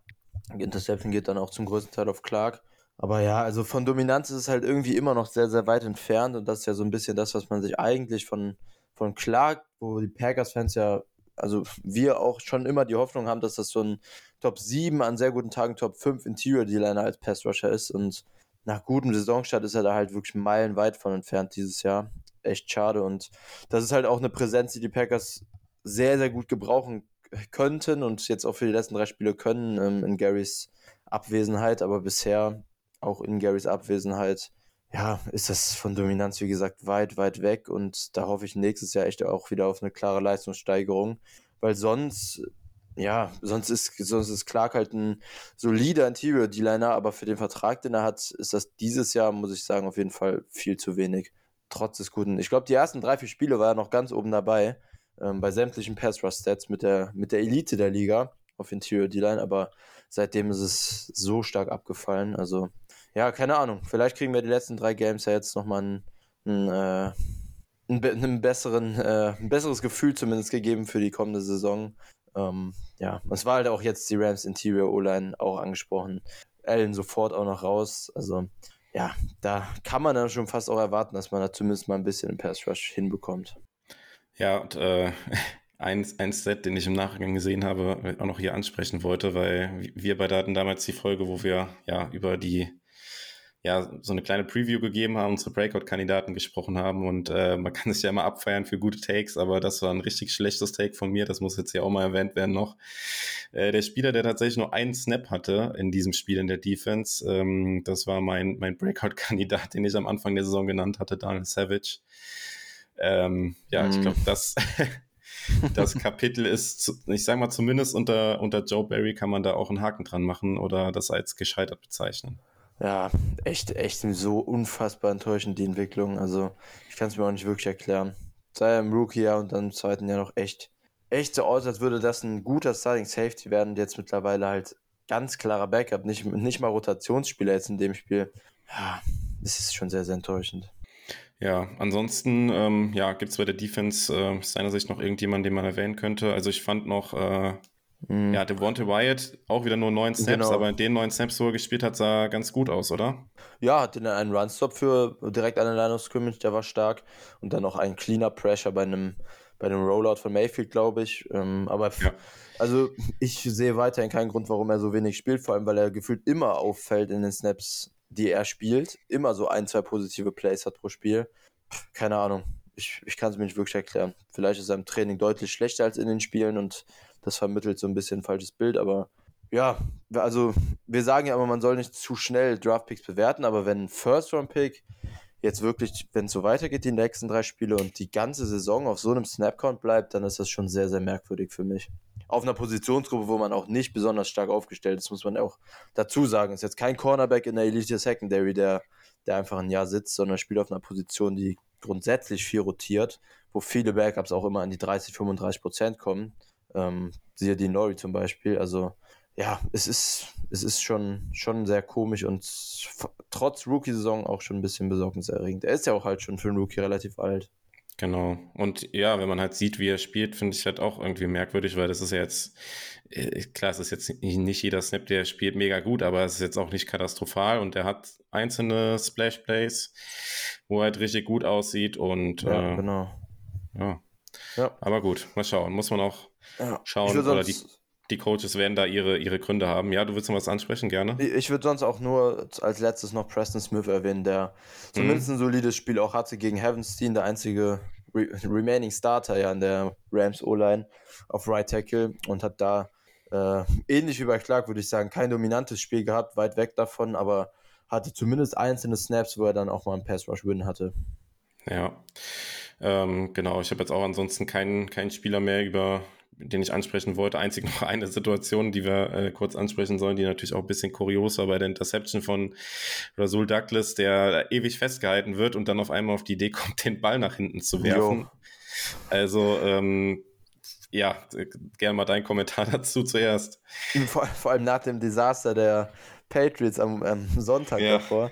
Die Interception geht dann auch zum größten Teil auf Clark. Aber ja, also von Dominanz ist es halt irgendwie immer noch sehr, sehr weit entfernt und das ist ja so ein bisschen das, was man sich eigentlich von, von Clark, wo die Packers-Fans ja also wir auch schon immer die Hoffnung haben, dass das so ein Top 7 an sehr guten Tagen Top 5 Interior D-Liner als Pass Rusher ist. Und nach gutem Saisonstart ist er da halt wirklich meilenweit von entfernt dieses Jahr. Echt schade. Und das ist halt auch eine Präsenz, die die Packers sehr, sehr gut gebrauchen könnten und jetzt auch für die letzten drei Spiele können ähm, in Garys Abwesenheit, aber bisher auch in Garys Abwesenheit ja, ist das von Dominanz, wie gesagt, weit, weit weg und da hoffe ich nächstes Jahr echt auch wieder auf eine klare Leistungssteigerung, weil sonst, ja, sonst ist, sonst ist Clark halt ein solider Interior-D-Liner, aber für den Vertrag, den er hat, ist das dieses Jahr, muss ich sagen, auf jeden Fall viel zu wenig. Trotz des Guten. Ich glaube, die ersten drei, vier Spiele war er noch ganz oben dabei, ähm, bei sämtlichen Pass-Rush-Stats mit der, mit der Elite der Liga auf Interior D-Line, aber seitdem ist es so stark abgefallen, also ja, keine Ahnung. Vielleicht kriegen wir die letzten drei Games ja jetzt nochmal ein, ein, äh, ein, einen besseren, äh, ein besseres Gefühl zumindest gegeben für die kommende Saison. Ähm, ja, es war halt auch jetzt die Rams Interior O-Line auch angesprochen. Allen sofort auch noch raus. Also, ja, da kann man dann schon fast auch erwarten, dass man da zumindest mal ein bisschen im Pass Rush hinbekommt. Ja, und äh, <laughs> ein, ein Set, den ich im Nachgang gesehen habe, auch noch hier ansprechen wollte, weil wir beide hatten damals die Folge, wo wir ja über die ja, so eine kleine Preview gegeben haben, unsere Breakout-Kandidaten gesprochen haben und äh, man kann <laughs> sich ja immer abfeiern für gute Takes, aber das war ein richtig schlechtes Take von mir, das muss jetzt ja auch mal erwähnt werden noch. Äh, der Spieler, der tatsächlich nur einen Snap hatte in diesem Spiel in der Defense, ähm, das war mein, mein Breakout-Kandidat, den ich am Anfang der Saison genannt hatte, Daniel Savage. Ähm, ja, mm. ich glaube, das, <laughs> das Kapitel ist, ich sage mal, zumindest unter, unter Joe Barry kann man da auch einen Haken dran machen oder das als gescheitert bezeichnen. Ja, echt, echt so unfassbar enttäuschend, die Entwicklung. Also, ich kann es mir auch nicht wirklich erklären. Sei im Rookie-Jahr und dann im zweiten Jahr noch echt, echt so aus, als würde das ein guter Starting Safety werden jetzt mittlerweile halt ganz klarer Backup, nicht, nicht mal Rotationsspieler jetzt in dem Spiel. Ja, das ist schon sehr, sehr enttäuschend. Ja, ansonsten ähm, ja, gibt es bei der Defense äh, aus seiner Sicht noch irgendjemanden, den man erwähnen könnte. Also ich fand noch äh, Mhm. Ja, Devontae Wyatt auch wieder nur neun Snaps, genau. aber in den neun Snaps, wo er gespielt hat, sah ganz gut aus, oder? Ja, hatte dann einen Runstop für direkt an der Line of Scrimmage, der war stark. Und dann noch ein Cleaner Pressure bei einem, bei einem Rollout von Mayfield, glaube ich. Ähm, aber ja. also ich sehe weiterhin keinen Grund, warum er so wenig spielt, vor allem weil er gefühlt immer auffällt in den Snaps, die er spielt. Immer so ein, zwei positive Plays hat pro Spiel. Keine Ahnung. Ich, ich kann es mir nicht wirklich erklären. Vielleicht ist er im Training deutlich schlechter als in den Spielen und das vermittelt so ein bisschen ein falsches Bild, aber ja, also wir sagen ja immer, man soll nicht zu schnell Draftpicks bewerten, aber wenn ein First-Round-Pick jetzt wirklich, wenn es so weitergeht, die nächsten drei Spiele und die ganze Saison auf so einem Snap-Count bleibt, dann ist das schon sehr, sehr merkwürdig für mich. Auf einer Positionsgruppe, wo man auch nicht besonders stark aufgestellt ist, muss man auch dazu sagen. Ist jetzt kein Cornerback in der Elite Secondary, der, der einfach ein Jahr sitzt, sondern spielt auf einer Position, die grundsätzlich viel rotiert, wo viele Backups auch immer an die 30, 35 Prozent kommen. Ähm, siehe die Nori zum Beispiel. Also ja, es ist, es ist schon, schon sehr komisch und trotz Rookie-Saison auch schon ein bisschen besorgniserregend. Er ist ja auch halt schon für einen Rookie relativ alt. Genau. Und ja, wenn man halt sieht, wie er spielt, finde ich halt auch irgendwie merkwürdig, weil das ist ja jetzt, äh, klar, es ist jetzt nicht jeder Snap, der spielt mega gut, aber es ist jetzt auch nicht katastrophal und er hat einzelne Splash-Plays, wo er halt richtig gut aussieht und ja, äh, genau. Ja. ja. Aber gut, mal schauen. Muss man auch ja. schauen. Oder die, die Coaches werden da ihre, ihre Gründe haben. Ja, du willst noch was ansprechen, gerne? Ich würde sonst auch nur als letztes noch Preston Smith erwähnen, der mhm. zumindest ein solides Spiel auch hatte gegen Heavenstein, der einzige Re Remaining Starter ja an der Rams O-Line auf Right Tackle und hat da äh, ähnlich wie bei Clark, würde ich sagen, kein dominantes Spiel gehabt, weit weg davon, aber hatte zumindest einzelne Snaps, wo er dann auch mal einen Pass-Rush-Win hatte. Ja, ähm, genau. Ich habe jetzt auch ansonsten keinen, keinen Spieler mehr, über den ich ansprechen wollte. Einzig noch eine Situation, die wir äh, kurz ansprechen sollen, die natürlich auch ein bisschen kurios war bei der Interception von Rasul Douglas, der ewig festgehalten wird und dann auf einmal auf die Idee kommt, den Ball nach hinten zu werfen. Jo. Also, ähm, ja, gerne mal dein Kommentar <laughs> dazu zuerst. Vor, vor, allem nach dem Desaster der Patriots am, am Sonntag ja. davor.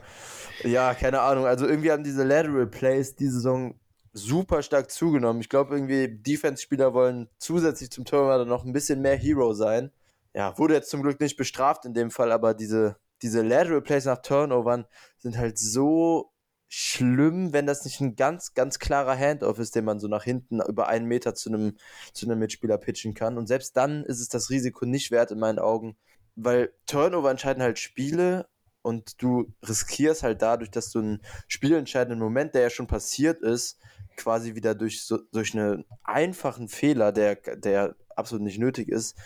Ja, keine Ahnung. Also irgendwie haben diese Lateral Plays die Saison super stark zugenommen. Ich glaube, irgendwie Defense-Spieler wollen zusätzlich zum Turnover noch ein bisschen mehr Hero sein. Ja, wurde jetzt zum Glück nicht bestraft in dem Fall, aber diese, diese Lateral Plays nach Turnovern sind halt so schlimm, wenn das nicht ein ganz, ganz klarer Handoff ist, den man so nach hinten über einen Meter zu einem, zu einem Mitspieler pitchen kann. Und selbst dann ist es das Risiko nicht wert in meinen Augen, weil Turnover entscheiden halt Spiele und du riskierst halt dadurch, dass du einen spielentscheidenden Moment, der ja schon passiert ist, quasi wieder durch, so, durch einen einfachen Fehler, der, der absolut nicht nötig ist,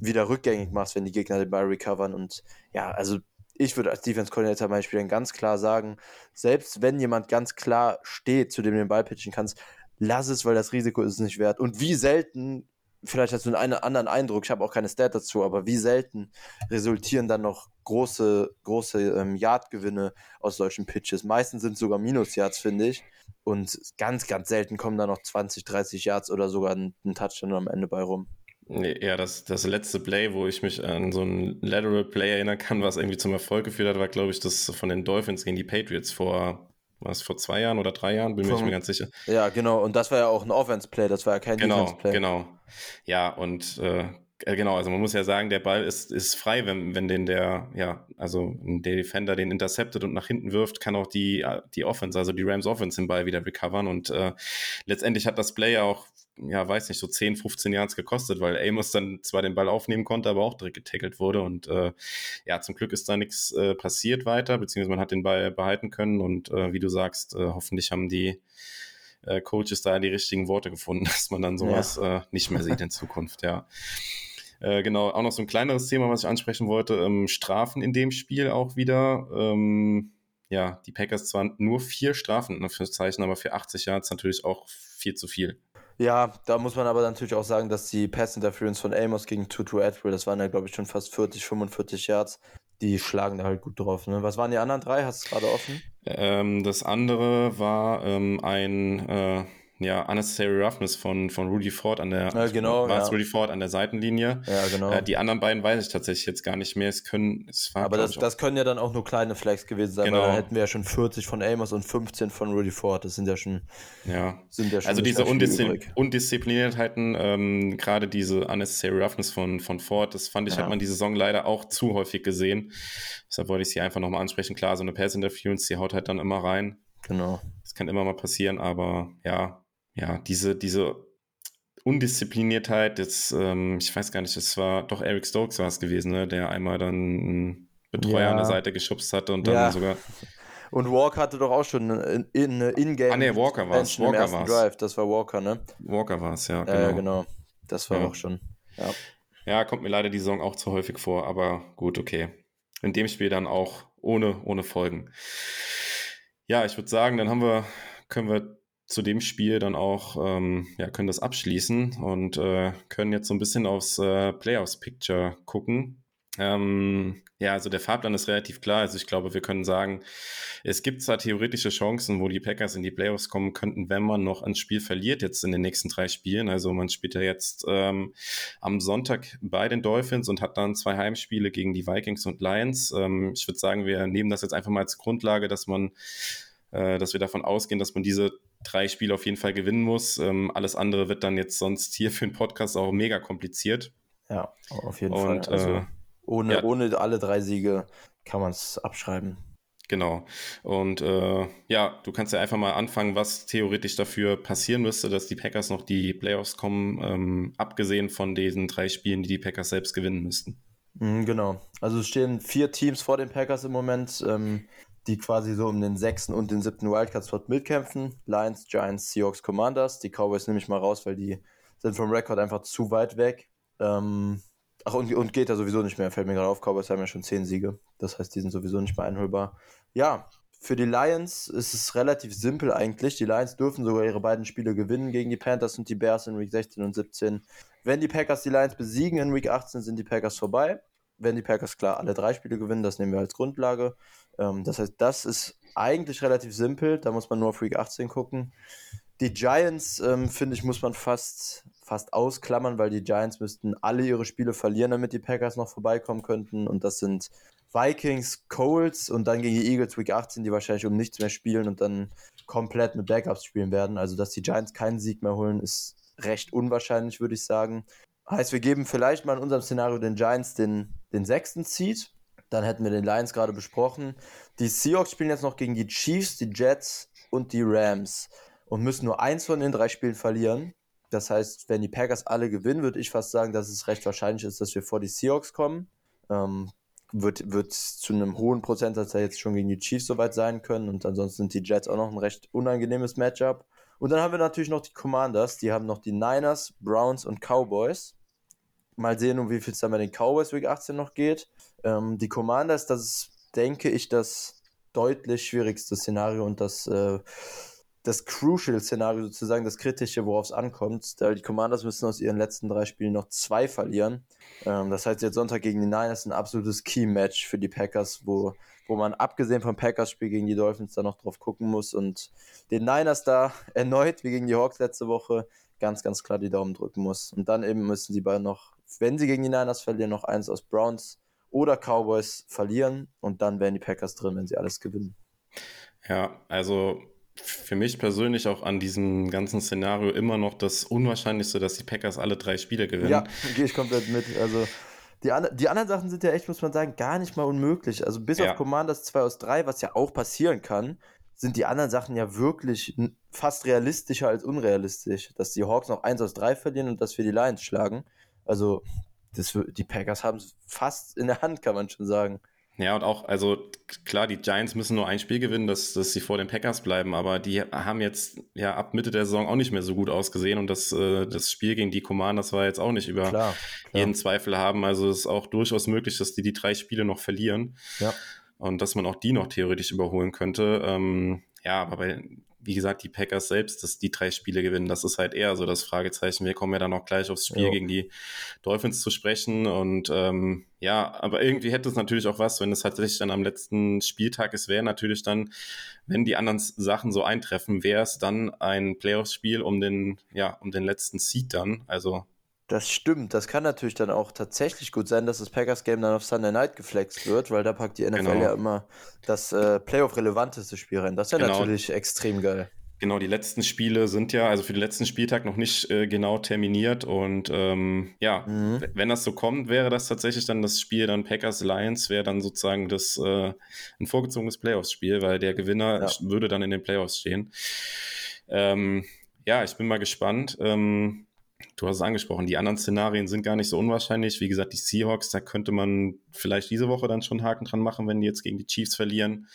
wieder rückgängig machst, wenn die Gegner den Ball recovern. Und ja, also ich würde als Defense Coordinator meinen Spielern ganz klar sagen, selbst wenn jemand ganz klar steht, zu dem du den Ball pitchen kannst, lass es, weil das Risiko ist es nicht wert. Und wie selten, vielleicht hast du einen anderen Eindruck, ich habe auch keine Stat dazu, aber wie selten resultieren dann noch große, große ähm, Yard-Gewinne aus solchen Pitches. Meistens sind es sogar Minus-Yards, finde ich. Und ganz, ganz selten kommen da noch 20, 30 Yards oder sogar ein, ein Touchdown am Ende bei rum. Ja, das, das letzte Play, wo ich mich an so ein Lateral Play erinnern kann, was irgendwie zum Erfolg geführt hat, war, glaube ich, das von den Dolphins gegen die Patriots vor, was, vor zwei Jahren oder drei Jahren, bin mir nicht mehr ganz sicher. Ja, genau, und das war ja auch ein Offense-Play, das war ja kein genau, Defense-Play. Genau, ja, und äh, äh, genau, also man muss ja sagen, der Ball ist, ist frei, wenn, wenn den der, ja, also der Defender den interceptet und nach hinten wirft, kann auch die, die Offense, also die Rams Offense den Ball wieder recovern und äh, letztendlich hat das Play ja auch, ja, weiß nicht, so 10, 15 Yards gekostet, weil Amos dann zwar den Ball aufnehmen konnte, aber auch direkt getackelt wurde und äh, ja, zum Glück ist da nichts äh, passiert weiter, beziehungsweise man hat den Ball behalten können und äh, wie du sagst, äh, hoffentlich haben die äh, Coaches da die richtigen Worte gefunden, <laughs> dass man dann sowas ja. äh, nicht mehr sieht in Zukunft, ja. Äh, genau, auch noch so ein kleineres Thema, was ich ansprechen wollte. Ähm, Strafen in dem Spiel auch wieder. Ähm, ja, die Packers zwar nur vier Strafen fürs Zeichen, aber für 80 Yards natürlich auch viel zu viel. Ja, da muss man aber natürlich auch sagen, dass die Pass Interference von Amos gegen Tutu Atwell, das waren ja, glaube ich, schon fast 40, 45 Yards, die schlagen da halt gut drauf. Ne? Was waren die anderen drei? Hast du gerade offen? Ähm, das andere war ähm, ein äh, ja, Unnecessary Roughness von, von Rudy Ford an der, ja, genau, war ja. Rudy Ford an der Seitenlinie. Ja, genau. Äh, die anderen beiden weiß ich tatsächlich jetzt gar nicht mehr. Es können, es war, Aber das, das können ja dann auch nur kleine Flags gewesen sein, genau. weil dann hätten wir ja schon 40 von Amos und 15 von Rudy Ford. Das sind ja schon, ja. Sind ja schon also diese Undiszi Undiszipliniertheiten, ähm, gerade diese Unnecessary Roughness von, von Ford, das fand ich, ja. hat man die Saison leider auch zu häufig gesehen. Deshalb wollte ich sie einfach nochmal ansprechen. Klar, so eine Pass Interference, die haut halt dann immer rein. Genau. Das kann immer mal passieren, aber ja, ja, diese, diese Undiszipliniertheit, jetzt, ähm, ich weiß gar nicht, es war doch Eric Stokes war es gewesen, ne, der einmal dann einen Betreuer ja. an der Seite geschubst hatte und dann ja. sogar. <laughs> Und Walker hatte doch auch schon eine In-Game. ah, nee, Walker war es. Walker war Drive, das war Walker, ne? Walker war es, ja. Genau. Äh, genau. Das war ja. auch schon. Ja. ja, kommt mir leider die Saison auch zu häufig vor, aber gut, okay. In dem Spiel dann auch ohne, ohne Folgen. Ja, ich würde sagen, dann haben wir, können wir zu dem Spiel dann auch, ähm, ja, können das abschließen und äh, können jetzt so ein bisschen aufs äh, Playoffs-Picture gucken. Ähm, ja, also der Fahrplan ist relativ klar. Also ich glaube, wir können sagen, es gibt zwar theoretische Chancen, wo die Packers in die Playoffs kommen könnten, wenn man noch ein Spiel verliert jetzt in den nächsten drei Spielen. Also man spielt ja jetzt ähm, am Sonntag bei den Dolphins und hat dann zwei Heimspiele gegen die Vikings und Lions. Ähm, ich würde sagen, wir nehmen das jetzt einfach mal als Grundlage, dass man äh, dass wir davon ausgehen, dass man diese drei Spiele auf jeden Fall gewinnen muss. Ähm, alles andere wird dann jetzt sonst hier für den Podcast auch mega kompliziert. Ja, auf jeden Und, Fall. Also, äh, ohne, ja. ohne alle drei Siege kann man es abschreiben. Genau. Und äh, ja, du kannst ja einfach mal anfangen, was theoretisch dafür passieren müsste, dass die Packers noch die Playoffs kommen, ähm, abgesehen von diesen drei Spielen, die die Packers selbst gewinnen müssten. Mhm, genau. Also es stehen vier Teams vor den Packers im Moment. Ähm, die quasi so um den sechsten und den siebten Wildcard-Spot mitkämpfen. Lions, Giants, Seahawks, Commanders. Die Cowboys nehme ich mal raus, weil die sind vom Rekord einfach zu weit weg. Ähm, Ach, und, und geht ja sowieso nicht mehr, fällt mir gerade auf. Cowboys haben ja schon zehn Siege. Das heißt, die sind sowieso nicht mehr einholbar. Ja, für die Lions ist es relativ simpel eigentlich. Die Lions dürfen sogar ihre beiden Spiele gewinnen gegen die Panthers und die Bears in Week 16 und 17. Wenn die Packers die Lions besiegen in Week 18, sind die Packers vorbei. Wenn die Packers klar alle drei Spiele gewinnen, das nehmen wir als Grundlage. Ähm, das heißt, das ist eigentlich relativ simpel. Da muss man nur auf Week 18 gucken. Die Giants, ähm, finde ich, muss man fast, fast ausklammern, weil die Giants müssten alle ihre Spiele verlieren, damit die Packers noch vorbeikommen könnten. Und das sind Vikings, Colts und dann gegen die Eagles Week 18, die wahrscheinlich um nichts mehr spielen und dann komplett mit Backups spielen werden. Also, dass die Giants keinen Sieg mehr holen, ist recht unwahrscheinlich, würde ich sagen. Heißt, wir geben vielleicht mal in unserem Szenario den Giants den, den sechsten Seed. Dann hätten wir den Lions gerade besprochen. Die Seahawks spielen jetzt noch gegen die Chiefs, die Jets und die Rams und müssen nur eins von den drei Spielen verlieren. Das heißt, wenn die Packers alle gewinnen, würde ich fast sagen, dass es recht wahrscheinlich ist, dass wir vor die Seahawks kommen. Ähm, wird, wird zu einem hohen Prozentsatz jetzt schon gegen die Chiefs soweit sein können. Und ansonsten sind die Jets auch noch ein recht unangenehmes Matchup. Und dann haben wir natürlich noch die Commanders. Die haben noch die Niners, Browns und Cowboys. Mal sehen, um wie viel es dann bei den Cowboys Week 18 noch geht. Ähm, die Commanders, das ist, denke ich, das deutlich schwierigste Szenario und das, äh, das Crucial-Szenario sozusagen, das Kritische, worauf es ankommt. Die Commanders müssen aus ihren letzten drei Spielen noch zwei verlieren. Ähm, das heißt, jetzt Sonntag gegen die Niners ein absolutes Key-Match für die Packers, wo, wo man abgesehen vom Packers-Spiel gegen die Dolphins da noch drauf gucken muss und den Niners da <laughs> erneut, wie gegen die Hawks letzte Woche, ganz, ganz klar die Daumen drücken muss. Und dann eben müssen sie beide noch, wenn sie gegen die Niners verlieren, noch eins aus Browns oder Cowboys verlieren und dann wären die Packers drin, wenn sie alles gewinnen. Ja, also für mich persönlich auch an diesem ganzen Szenario immer noch das Unwahrscheinlichste, dass die Packers alle drei Spiele gewinnen. Ja, <laughs> gehe ich komplett mit. Also die, an die anderen Sachen sind ja echt, muss man sagen, gar nicht mal unmöglich. Also bis ja. auf Commanders 2 aus 3, was ja auch passieren kann, sind die anderen Sachen ja wirklich fast realistischer als unrealistisch. Dass die Hawks noch 1 aus 3 verlieren und dass wir die Lions schlagen. Also das, die Packers haben es fast in der Hand, kann man schon sagen. Ja, und auch, also klar, die Giants müssen nur ein Spiel gewinnen, dass, dass sie vor den Packers bleiben, aber die haben jetzt ja ab Mitte der Saison auch nicht mehr so gut ausgesehen und das, äh, das Spiel gegen die Commanders war jetzt auch nicht über klar, klar. jeden Zweifel haben. Also es ist auch durchaus möglich, dass die die drei Spiele noch verlieren. Ja. Und dass man auch die noch theoretisch überholen könnte. Ähm, ja, aber bei wie gesagt, die Packers selbst, dass die drei Spiele gewinnen, das ist halt eher so das Fragezeichen. Wir kommen ja dann auch gleich aufs Spiel jo. gegen die Dolphins zu sprechen. Und ähm, ja, aber irgendwie hätte es natürlich auch was, wenn es tatsächlich dann am letzten Spieltag ist, wäre natürlich dann, wenn die anderen Sachen so eintreffen, wäre es dann ein Playoffs-Spiel um den, ja, um den letzten Seed dann. Also das stimmt. Das kann natürlich dann auch tatsächlich gut sein, dass das Packers-Game dann auf Sunday Night geflext wird, weil da packt die NFL genau. ja immer das äh, Playoff-relevanteste Spiel rein. Das ist ja genau. natürlich extrem geil. Genau, die letzten Spiele sind ja, also für den letzten Spieltag noch nicht äh, genau terminiert und ähm, ja, mhm. wenn das so kommt, wäre das tatsächlich dann das Spiel dann Packers Lions wäre dann sozusagen das äh, ein vorgezogenes Playoffs-Spiel, weil der Gewinner ja. würde dann in den Playoffs stehen. Ähm, ja, ich bin mal gespannt. Ähm, Du hast es angesprochen, die anderen Szenarien sind gar nicht so unwahrscheinlich. Wie gesagt, die Seahawks, da könnte man vielleicht diese Woche dann schon Haken dran machen, wenn die jetzt gegen die Chiefs verlieren.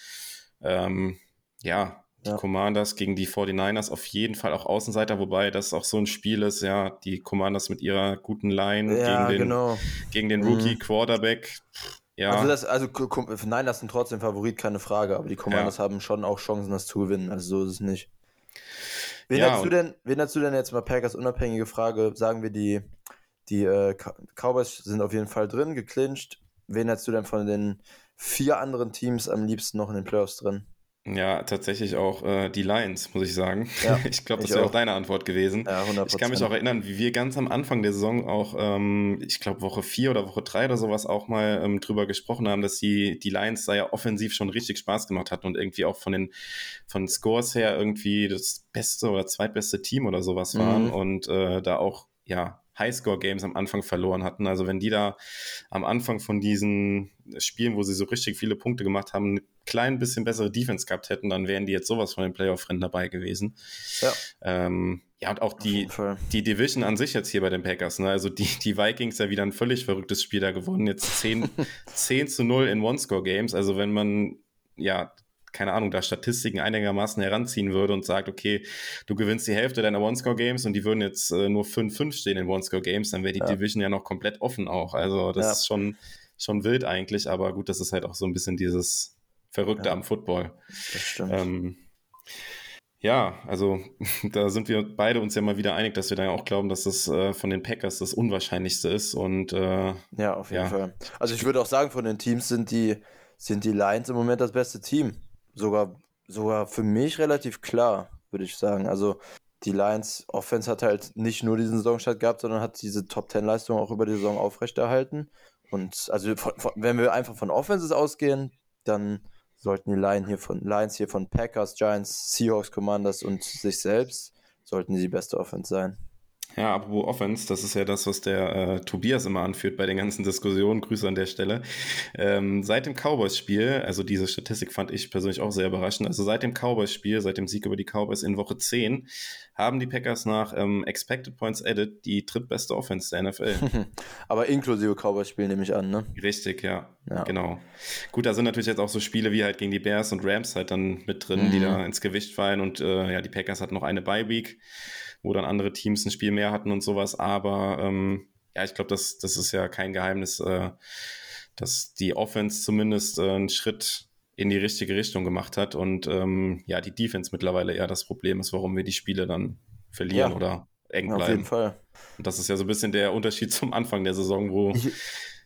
Ähm, ja, die ja. Commanders gegen die 49ers auf jeden Fall auch Außenseiter, wobei das auch so ein Spiel ist, ja, die Commanders mit ihrer guten Line ja, gegen, den, genau. gegen den Rookie mhm. Quarterback. Ja. Also, das, also Niners sind trotzdem Favorit, keine Frage, aber die Commanders ja. haben schon auch Chancen, das zu gewinnen. Also so ist es nicht. Wen, ja, du denn, wen du denn jetzt mal Packers unabhängige Frage? Sagen wir, die, die äh, Cowboys sind auf jeden Fall drin, geclincht. Wen hättest du denn von den vier anderen Teams am liebsten noch in den Playoffs drin? Ja, tatsächlich auch äh, die Lions, muss ich sagen. Ja, <laughs> ich glaube, das wäre auch deine Antwort gewesen. Ja, 100%. Ich kann mich auch erinnern, wie wir ganz am Anfang der Saison auch, ähm, ich glaube, Woche 4 oder Woche 3 oder sowas auch mal ähm, drüber gesprochen haben, dass die, die Lions da ja offensiv schon richtig Spaß gemacht hatten und irgendwie auch von den von Scores her irgendwie das beste oder zweitbeste Team oder sowas waren mhm. und äh, da auch, ja, Highscore-Games am Anfang verloren hatten. Also wenn die da am Anfang von diesen Spielen, wo sie so richtig viele Punkte gemacht haben, klein bisschen bessere Defense gehabt hätten, dann wären die jetzt sowas von den Playoff-Rennen dabei gewesen. Ja. Ähm, ja, und auch die, die Division an sich jetzt hier bei den Packers. Ne? Also die, die Vikings ja wieder ein völlig verrücktes Spiel da gewonnen. Jetzt 10, 10 <laughs> zu 0 in One-Score-Games. Also wenn man ja keine Ahnung, da Statistiken einigermaßen heranziehen würde und sagt, okay, du gewinnst die Hälfte deiner One-Score-Games und die würden jetzt äh, nur 5-5 stehen in One-Score-Games, dann wäre die ja. Division ja noch komplett offen auch. Also das ja. ist schon, schon wild eigentlich, aber gut, das ist halt auch so ein bisschen dieses Verrückte ja. am Football. Das stimmt. Ähm, ja, also <laughs> da sind wir beide uns ja mal wieder einig, dass wir da ja auch glauben, dass das äh, von den Packers das Unwahrscheinlichste ist. Und äh, ja, auf jeden ja. Fall. Also ich würde auch sagen, von den Teams sind die, sind die Lions im Moment das beste Team. Sogar, sogar für mich relativ klar, würde ich sagen. Also die Lions Offense hat halt nicht nur diesen Saisonstart gehabt, sondern hat diese Top 10 Leistung auch über die Saison aufrechterhalten. Und also von, von, wenn wir einfach von Offenses ausgehen, dann sollten die Lions hier von, Lions hier von Packers, Giants, Seahawks, Commanders und sich selbst, sollten die, beste Offense sein. Ja, apropos Offense, das ist ja das, was der äh, Tobias immer anführt bei den ganzen Diskussionen. Grüße an der Stelle. Ähm, seit dem Cowboys-Spiel, also diese Statistik fand ich persönlich auch sehr überraschend, also seit dem Cowboys-Spiel, seit dem Sieg über die Cowboys in Woche 10, haben die Packers nach ähm, Expected Points Added die drittbeste Offense der NFL. <laughs> Aber inklusive Cowboys-Spiel nehme ich an, ne? Richtig, ja, ja. Genau. Gut, da sind natürlich jetzt auch so Spiele wie halt gegen die Bears und Rams halt dann mit drin, mhm. die da ins Gewicht fallen und äh, ja, die Packers hatten noch eine Bye-Week wo dann andere Teams ein Spiel mehr hatten und sowas. Aber ähm, ja, ich glaube, das, das ist ja kein Geheimnis, äh, dass die Offense zumindest äh, einen Schritt in die richtige Richtung gemacht hat und ähm, ja, die Defense mittlerweile eher das Problem ist, warum wir die Spiele dann verlieren ja, oder eng bleiben. Auf jeden Fall. Und das ist ja so ein bisschen der Unterschied <laughs> zum Anfang der Saison, wo ich,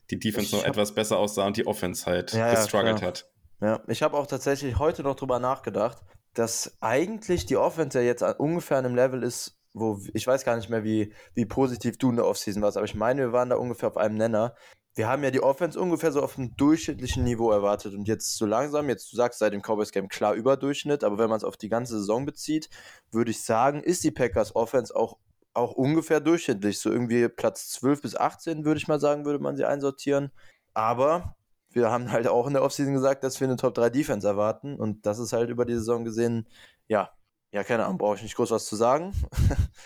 die Defense noch etwas besser aussah und die Offense halt ja, gestruggelt ja, hat. Ja, ich habe auch tatsächlich heute noch drüber nachgedacht, dass eigentlich die Offense ja jetzt ungefähr an einem Level ist, wo ich weiß gar nicht mehr, wie, wie positiv du in der Offseason warst, aber ich meine, wir waren da ungefähr auf einem Nenner. Wir haben ja die Offense ungefähr so auf einem durchschnittlichen Niveau erwartet und jetzt so langsam, jetzt du sagst seit dem Cowboys Game klar Überdurchschnitt, aber wenn man es auf die ganze Saison bezieht, würde ich sagen, ist die Packers Offense auch, auch ungefähr durchschnittlich. So irgendwie Platz 12 bis 18, würde ich mal sagen, würde man sie einsortieren. Aber wir haben halt auch in der Offseason gesagt, dass wir eine Top 3 Defense erwarten und das ist halt über die Saison gesehen, ja, ja, keine Ahnung, brauche ich nicht groß was zu sagen.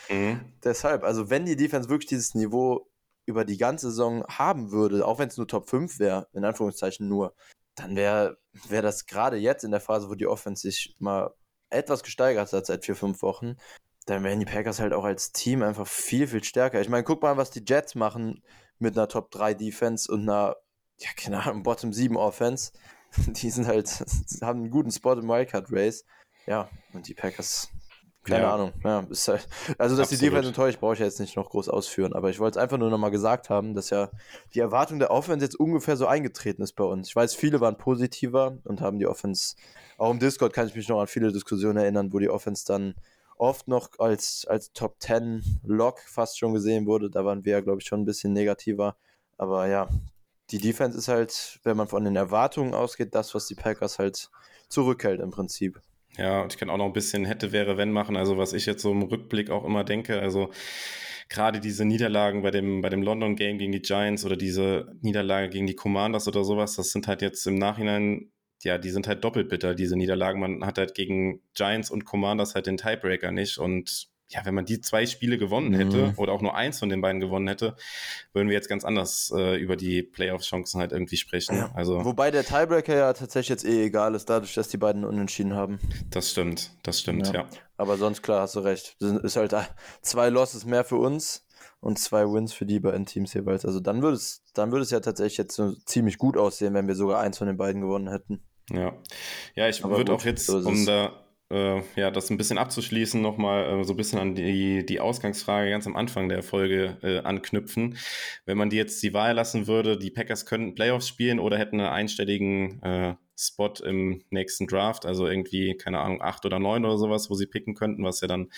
Mhm. <laughs> Deshalb, also wenn die Defense wirklich dieses Niveau über die ganze Saison haben würde, auch wenn es nur Top 5 wäre, in Anführungszeichen nur, dann wäre wär das gerade jetzt in der Phase, wo die Offense sich mal etwas gesteigert hat seit vier, fünf Wochen, dann wären die Packers halt auch als Team einfach viel, viel stärker. Ich meine, guck mal, was die Jets machen mit einer Top 3 Defense und einer, ja, keine Ahnung, Bottom 7 Offense. <laughs> Die sind halt, <laughs> haben einen guten Spot im Wildcard Race. Ja, und die Packers, keine ja. Ahnung. Ja, ist halt, also, dass Absolut. die Defense enttäuscht, brauche ich jetzt nicht noch groß ausführen. Aber ich wollte es einfach nur nochmal gesagt haben, dass ja die Erwartung der Offense jetzt ungefähr so eingetreten ist bei uns. Ich weiß, viele waren positiver und haben die Offense, auch im Discord kann ich mich noch an viele Diskussionen erinnern, wo die Offense dann oft noch als, als Top 10 Lock fast schon gesehen wurde. Da waren wir, glaube ich, schon ein bisschen negativer. Aber ja, die Defense ist halt, wenn man von den Erwartungen ausgeht, das, was die Packers halt zurückhält im Prinzip. Ja, und ich kann auch noch ein bisschen hätte, wäre, wenn machen. Also was ich jetzt so im Rückblick auch immer denke, also gerade diese Niederlagen bei dem, bei dem London Game gegen die Giants oder diese Niederlage gegen die Commanders oder sowas, das sind halt jetzt im Nachhinein, ja, die sind halt doppelt bitter, diese Niederlagen. Man hat halt gegen Giants und Commanders halt den Tiebreaker nicht und ja, wenn man die zwei Spiele gewonnen hätte mhm. oder auch nur eins von den beiden gewonnen hätte, würden wir jetzt ganz anders äh, über die Playoff-Chancen halt irgendwie sprechen. Ja. Also, Wobei der Tiebreaker ja tatsächlich jetzt eh egal ist, dadurch, dass die beiden unentschieden haben. Das stimmt, das stimmt, ja. ja. Aber sonst klar, hast du recht. Ist halt <laughs> zwei Losses mehr für uns und zwei Wins für die beiden Teams jeweils. Also dann würde es, dann würde es ja tatsächlich jetzt so ziemlich gut aussehen, wenn wir sogar eins von den beiden gewonnen hätten. Ja, ja, ich würde auch jetzt, so um da äh, ja, das ein bisschen abzuschließen, nochmal äh, so ein bisschen an die, die Ausgangsfrage ganz am Anfang der Folge äh, anknüpfen. Wenn man die jetzt die Wahl lassen würde, die Packers könnten Playoffs spielen oder hätten einen einstelligen äh, Spot im nächsten Draft, also irgendwie, keine Ahnung, acht oder neun oder sowas, wo sie picken könnten, was ja dann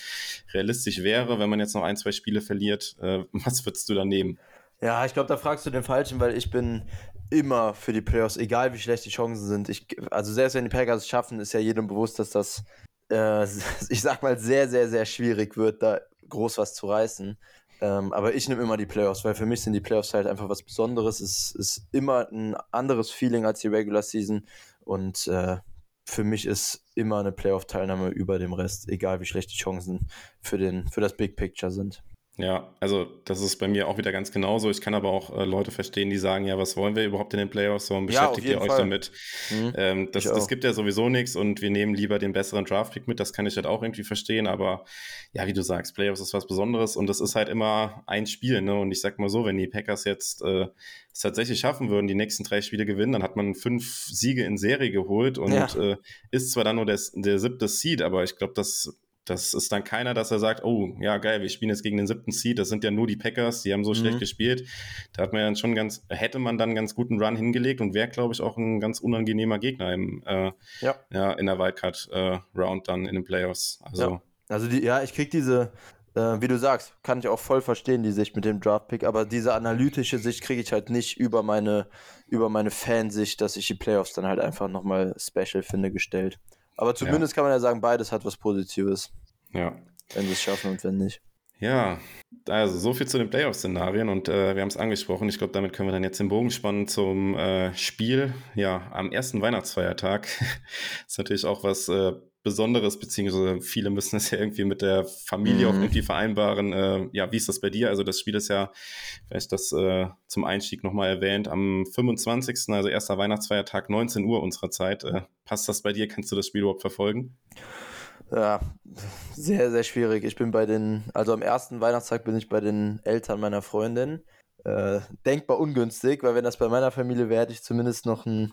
realistisch wäre, wenn man jetzt noch ein, zwei Spiele verliert. Äh, <laughs> was würdest du da nehmen? Ja, ich glaube, da fragst du den Falschen, weil ich bin immer für die Playoffs, egal wie schlecht die Chancen sind. Ich, also selbst wenn die Packers es schaffen, ist ja jedem bewusst, dass das äh, <laughs> ich sag mal, sehr, sehr, sehr schwierig wird, da groß was zu reißen. Ähm, aber ich nehme immer die Playoffs, weil für mich sind die Playoffs halt einfach was Besonderes. Es ist immer ein anderes Feeling als die Regular Season. Und äh, für mich ist immer eine Playoff-Teilnahme über dem Rest, egal wie schlecht die Chancen für, den, für das Big Picture sind. Ja, also das ist bei mir auch wieder ganz genauso. Ich kann aber auch äh, Leute verstehen, die sagen, ja, was wollen wir überhaupt in den Playoffs? Warum Ja, beschäftigt ihr jeden euch Fall. damit? Mhm. Ähm, das, das gibt ja sowieso nichts und wir nehmen lieber den besseren Draftpick mit. Das kann ich halt auch irgendwie verstehen. Aber ja, wie du sagst, Playoffs ist was Besonderes und das ist halt immer ein Spiel. Ne? Und ich sag mal so, wenn die Packers jetzt äh, es tatsächlich schaffen würden, die nächsten drei Spiele gewinnen, dann hat man fünf Siege in Serie geholt und Ja. äh, ist zwar dann nur der, der siebte Seed, aber ich glaube, das das ist dann keiner, dass er sagt, oh, ja, geil, wir spielen jetzt gegen den siebten Seed, das sind ja nur die Packers, die haben so Mhm. schlecht gespielt. Da hat man dann schon ganz, hätte man dann einen ganz guten Run hingelegt und wäre, glaube ich, auch ein ganz unangenehmer Gegner im, äh, Ja. ja, in der Wildcard-Round dann in den Playoffs. Also, Ja. Also die, ja, ich krieg diese, äh, wie du sagst, kann ich auch voll verstehen, die Sicht mit dem Draftpick, aber diese analytische Sicht kriege ich halt nicht über meine, über meine Fansicht, dass ich die Playoffs dann halt einfach nochmal special finde, gestellt. Aber zumindest kann man ja sagen, beides hat was Positives, ja. wenn sie es schaffen und wenn nicht. Ja, also so viel zu den Playoff-Szenarien und äh, wir haben es angesprochen. Ich glaube, damit können wir dann jetzt den Bogen spannen zum äh, Spiel. Ja, am ersten Weihnachtsfeiertag <laughs> ist natürlich auch was äh, Besonderes, beziehungsweise viele müssen es ja irgendwie mit der Familie auch Mhm. irgendwie vereinbaren. Äh, ja, wie ist das bei dir? Also das Spiel ist ja, vielleicht das äh, zum Einstieg nochmal erwähnt, am 25., also erster Weihnachtsfeiertag, 19 Uhr unserer Zeit. Äh, passt das bei dir? Kannst du das Spiel überhaupt verfolgen? Ja, sehr, sehr schwierig. Ich bin bei den, also am ersten Weihnachtstag bin ich bei den Eltern meiner Freundin. Äh, denkbar ungünstig, weil wenn das bei meiner Familie wäre, hätte ich zumindest noch ein,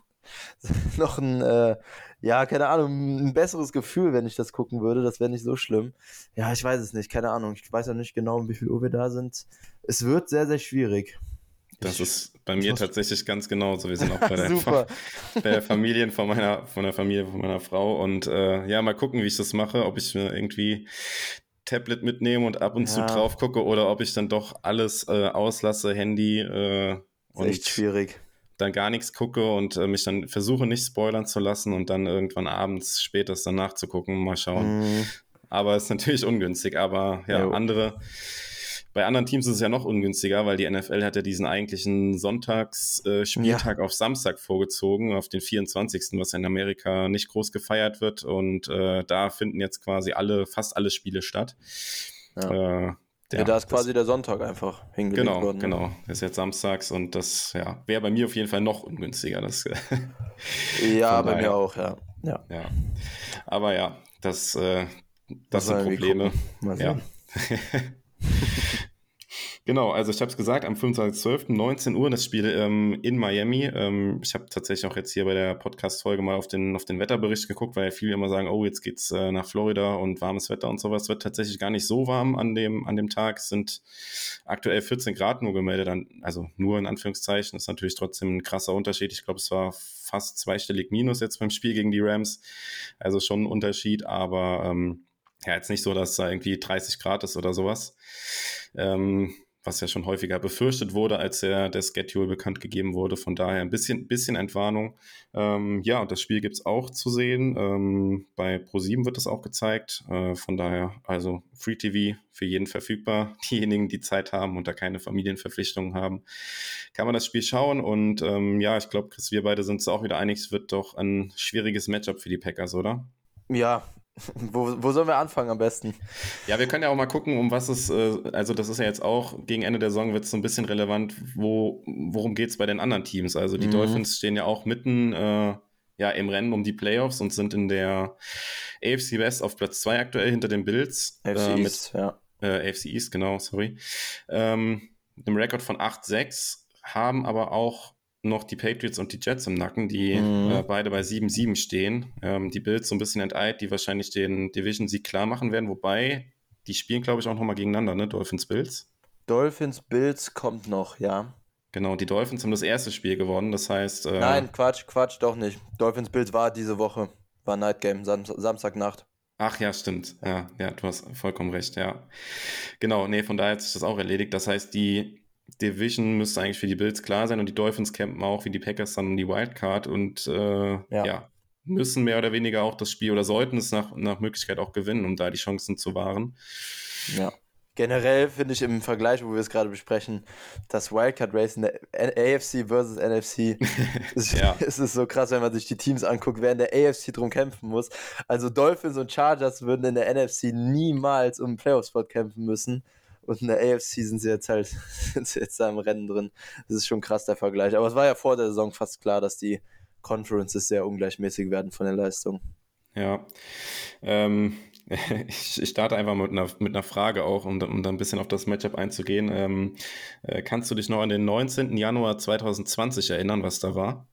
<laughs> noch ein, äh, ja, keine Ahnung, ein besseres Gefühl, wenn ich das gucken würde. Das wäre nicht so schlimm. Ja, ich weiß es nicht, keine Ahnung. Ich weiß ja nicht genau, um wie viel Uhr wir da sind. Es wird sehr, sehr schwierig. Das Ich- ist bei mir tatsächlich ganz genauso. Wir sind auch bei <laughs> der, Super. <laughs> bei der Familien von meiner, von der Familie von meiner Frau. Und äh, ja, mal gucken, wie ich das mache, ob ich mir irgendwie Tablet mitnehme und ab und zu Ja. drauf gucke oder ob ich dann doch alles äh, auslasse, Handy äh, Ist echt und schwierig. Dann gar nichts gucke und äh, mich dann versuche nicht spoilern zu lassen und dann irgendwann abends spätestens dann nachzugucken, mal schauen. Mhm. Aber ist natürlich ungünstig. Aber ja, Jo. andere, bei anderen Teams ist es ja noch ungünstiger, weil die NFL hat ja diesen eigentlichen Sonntagsspieltag äh, Spieltag auf Samstag vorgezogen, auf den 24., was in Amerika nicht groß gefeiert wird. Und äh, da finden jetzt quasi alle, fast alle Spiele statt. Ja. Äh, Ja, da ist das- quasi der Sonntag einfach hingelegt Genau, worden. ne? genau. Das ist jetzt samstags und das ja, wäre bei mir auf jeden Fall noch ungünstiger. Das, <laughs> Ja, bei mir auch, ja. Ja, ja. Aber ja, das, äh, das man sind Probleme. Ja. <laughs> genau, also ich habe es gesagt, am 25.12. 19 Uhr das Spiel ähm, in Miami. Ähm, ich habe tatsächlich auch jetzt hier bei der Podcast-Folge mal auf den, auf den Wetterbericht geguckt, weil viele immer sagen, oh, jetzt geht's äh, nach Florida und warmes Wetter und sowas. Wird tatsächlich gar nicht so warm an dem, an dem Tag. Es sind aktuell 14 Grad nur gemeldet, an, also nur in Anführungszeichen. Das ist natürlich trotzdem ein krasser Unterschied. Ich glaube, es war fast zweistellig Minus jetzt beim Spiel gegen die Rams. Also schon ein Unterschied, aber ähm, ja, jetzt nicht so, dass da irgendwie 30 Grad ist oder sowas. Ähm, was ja schon häufiger befürchtet wurde, als der, der Schedule bekannt gegeben wurde. Von daher ein bisschen, bisschen Entwarnung. Ähm, ja, und das Spiel gibt's auch zu sehen. Ähm, bei Pro7 wird es auch gezeigt. Äh, von daher, also Free TV für jeden verfügbar. <laughs> Diejenigen, die Zeit haben und da keine Familienverpflichtungen haben, kann man das Spiel schauen. Und ähm, ja, ich glaube, Chris, wir beide sind uns auch wieder einig, es wird doch ein schwieriges Matchup für die Packers, oder? Ja, wo, wo sollen wir anfangen am besten? Ja, wir können ja auch mal gucken, um was es, äh, also das ist ja jetzt auch, gegen Ende der Saison wird es so ein bisschen relevant, wo, worum geht es bei den anderen Teams? Also die Mhm. Dolphins stehen ja auch mitten äh, ja, im Rennen um die Playoffs und sind in der AFC West auf Platz 2 aktuell hinter den Bills. AFC äh, mit, East, ja. äh, AFC East, genau, sorry. Ähm, mit einem Rekord von 8-6, haben aber auch noch die Patriots und die Jets im Nacken, die Mhm. äh, beide bei 7-7 stehen. Ähm, die Bills so ein bisschen enteilt, die wahrscheinlich den Division-Sieg klar machen werden, wobei die spielen, glaube ich, auch nochmal gegeneinander, ne? Dolphins Bills. Dolphins, Bills kommt noch, ja. Genau, die Dolphins haben das erste Spiel gewonnen, das heißt. Äh, Nein, Quatsch, Quatsch, doch nicht. Dolphins, Bills war diese Woche. War Night Game, Sam Samstagnacht. Ach ja, stimmt. Ja, ja, du hast vollkommen recht, ja. Genau, nee, von daher hat sich das auch erledigt. Das heißt, die Division müsste eigentlich für die Bills klar sein und die Dolphins campen auch wie die Packers dann die Wildcard und äh, ja. Ja. müssen mehr oder weniger auch das Spiel oder sollten es nach, nach Möglichkeit auch gewinnen, um da die Chancen zu wahren. Ja. Generell finde ich im Vergleich, wo wir es gerade besprechen, das Wildcard Race in der AFC versus NFC, <laughs> ist, Ja. es ist so krass, wenn man sich die Teams anguckt, wer in der AFC drum kämpfen muss. Also Dolphins und Chargers würden in der NFC niemals um einen Playoff-Spot kämpfen müssen. Und in der AFC sind sie jetzt halt <laughs> sind sie jetzt da im Rennen drin. Das ist schon krass, der Vergleich. Aber es war ja vor der Saison fast klar, dass die Conferences sehr ungleichmäßig werden von der Leistung. Ja. Ähm, <laughs> ich, starte einfach mit einer, mit einer Frage auch, um, um da ein bisschen auf das Matchup einzugehen. Ähm, äh, kannst du dich noch an den 19. Januar 2020 erinnern, was da war?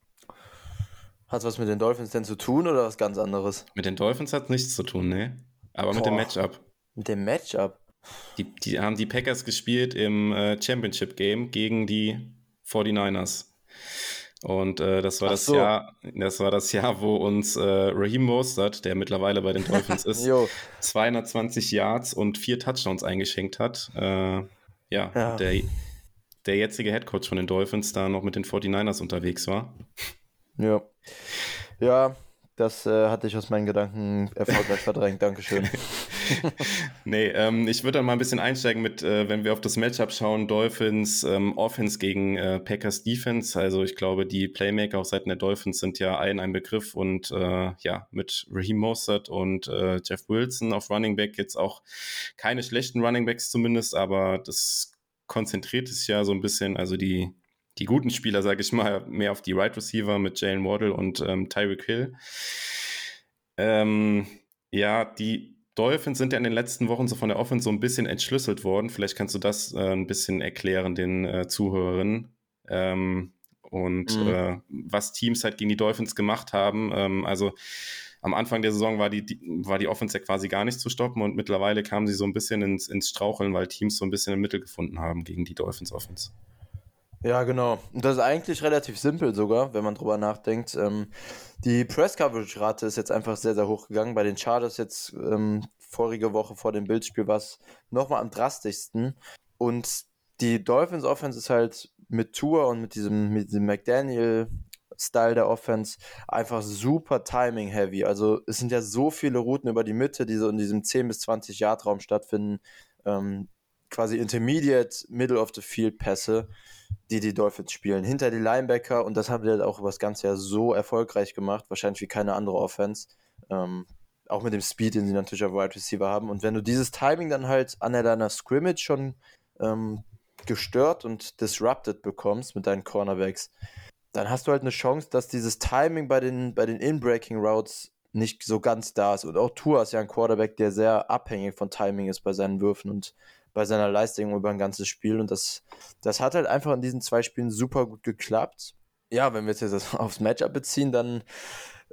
Hat was mit den Dolphins denn zu tun oder was ganz anderes? Mit den Dolphins hat nichts zu tun, ne? Aber Boah. mit dem Matchup. Mit dem Matchup? Die, die haben die Packers gespielt im äh, Championship Game gegen die 49ers. Und äh, das war das so. Jahr, das war das Jahr, wo uns äh, Raheem Mostert, der mittlerweile bei den Dolphins <laughs> ist, 220 Yards und vier Touchdowns eingeschenkt hat. Äh, ja, ja, Der, der jetzige Headcoach von den Dolphins da noch mit den 49ers unterwegs war. Ja. Ja, das äh, hatte ich aus meinen Gedanken erfolgreich verdrängt. Dankeschön. <laughs> <laughs> nee, ähm, ich würde dann mal ein bisschen einsteigen mit, äh, wenn wir auf das Matchup schauen, Dolphins ähm, Offense gegen äh, Packers Defense. Also ich glaube, die Playmaker auf Seiten der Dolphins sind ja allen ein Begriff und äh, ja, mit Raheem Mostert und äh, Jeff Wilson auf Running Back jetzt auch keine schlechten Running Backs zumindest, aber das konzentriert es ja so ein bisschen, also die die guten Spieler, sage ich mal, mehr auf die Right Receiver mit Jalen Waddle und ähm, Tyreek Hill. Ähm, ja, die Dolphins sind ja in den letzten Wochen so von der Offense so ein bisschen entschlüsselt worden. Vielleicht kannst du das äh, ein bisschen erklären den äh, Zuhörerinnen. Ähm, und mhm. äh, was Teams halt gegen die Dolphins gemacht haben. Ähm, also am Anfang der Saison war die, die, war die Offense ja quasi gar nicht zu stoppen und mittlerweile kamen sie so ein bisschen ins, ins Straucheln, weil Teams so ein bisschen im Mittel gefunden haben gegen die Dolphins Offense. Ja, genau. Das ist eigentlich relativ simpel sogar, wenn man drüber nachdenkt. Ähm, die Press-Coverage-Rate ist jetzt einfach sehr, sehr hoch gegangen. Bei den Chargers jetzt ähm, vorige Woche vor dem Bildspiel war es nochmal am drastischsten. Und die Dolphins Offense ist halt mit Tour und mit diesem, mit diesem McDaniel-Style der Offense einfach super timing-heavy. Also es sind ja so viele Routen über die Mitte, die so in diesem 10 bis 20 Yard Raum stattfinden. Ähm, quasi Intermediate, Middle of the Field Pässe die die Dolphins spielen. Hinter die Linebacker und das haben die halt auch über das ganze Jahr so erfolgreich gemacht, wahrscheinlich wie keine andere Offense. Ähm, auch mit dem Speed, den sie natürlich auf Wide Receiver haben. Und wenn du dieses Timing dann halt an deiner Scrimmage schon ähm, gestört und disrupted bekommst mit deinen Cornerbacks, dann hast du halt eine Chance, dass dieses Timing bei den, bei den In-Breaking Routes nicht so ganz da ist. Und auch Tour ist ja ein Quarterback, der sehr abhängig von Timing ist bei seinen Würfen. Und bei seiner Leistung über ein ganzes Spiel. Und das, das hat halt einfach in diesen zwei Spielen super gut geklappt. Ja, wenn wir jetzt, jetzt <laughs> aufs Matchup beziehen, dann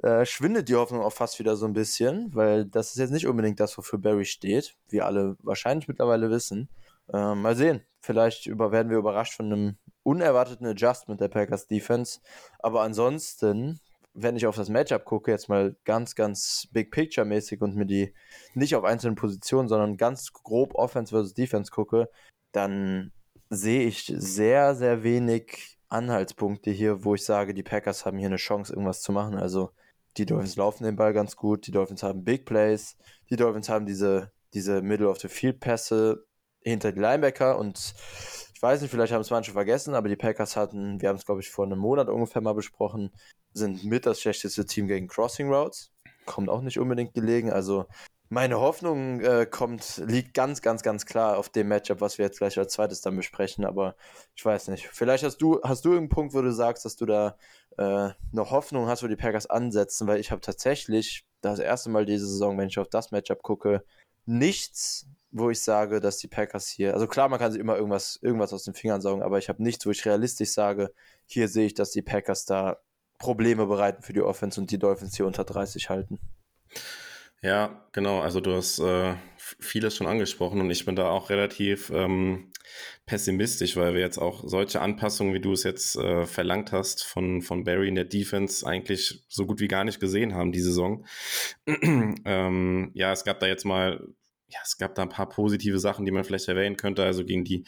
äh, schwindet die Hoffnung auch fast wieder so ein bisschen, weil das ist jetzt nicht unbedingt das, wofür Barry steht, wie alle wahrscheinlich mittlerweile wissen. Äh, mal sehen, vielleicht über, werden wir überrascht von einem unerwarteten Adjustment der Packers Defense. Aber ansonsten wenn ich auf das Matchup gucke, jetzt mal ganz, ganz Big Picture-mäßig und mir die nicht auf einzelnen Positionen, sondern ganz grob Offense versus Defense gucke, dann sehe ich sehr, sehr wenig Anhaltspunkte hier, wo ich sage, die Packers haben hier eine Chance, irgendwas zu machen. Also die Dolphins laufen den Ball ganz gut, die Dolphins haben Big Plays, die Dolphins haben diese, diese Middle of the Field Pässe hinter die Linebacker und ich weiß nicht, vielleicht haben es manche vergessen, aber die Packers hatten, wir haben es glaube ich vor einem Monat ungefähr mal besprochen, sind mit das schlechteste Team gegen Crossing Routes. Kommt auch nicht unbedingt gelegen. Also meine Hoffnung äh, kommt, liegt ganz, ganz, ganz klar auf dem Matchup, was wir jetzt gleich als zweites dann besprechen. Aber ich weiß nicht. Vielleicht hast du, hast du irgendeinen Punkt, wo du sagst, dass du da äh, noch Hoffnung hast, wo die Packers ansetzen, weil ich habe tatsächlich das erste Mal diese Saison, wenn ich auf das Matchup gucke, nichts, wo ich sage, dass die Packers hier, also klar, man kann sich immer irgendwas, irgendwas aus den Fingern saugen, aber ich habe nichts, wo ich realistisch sage, hier sehe ich, dass die Packers da Probleme bereiten für die Offense und die Dolphins hier unter 30 halten. Ja, genau. Also du hast äh, vieles schon angesprochen und ich bin da auch relativ ähm, pessimistisch, weil wir jetzt auch solche Anpassungen, wie du es jetzt äh, verlangt hast, von, von Barry in der Defense eigentlich so gut wie gar nicht gesehen haben, die Saison. <clears throat> ähm, ja, es gab da jetzt mal, ja, es gab da ein paar positive Sachen, die man vielleicht erwähnen könnte. Also gegen die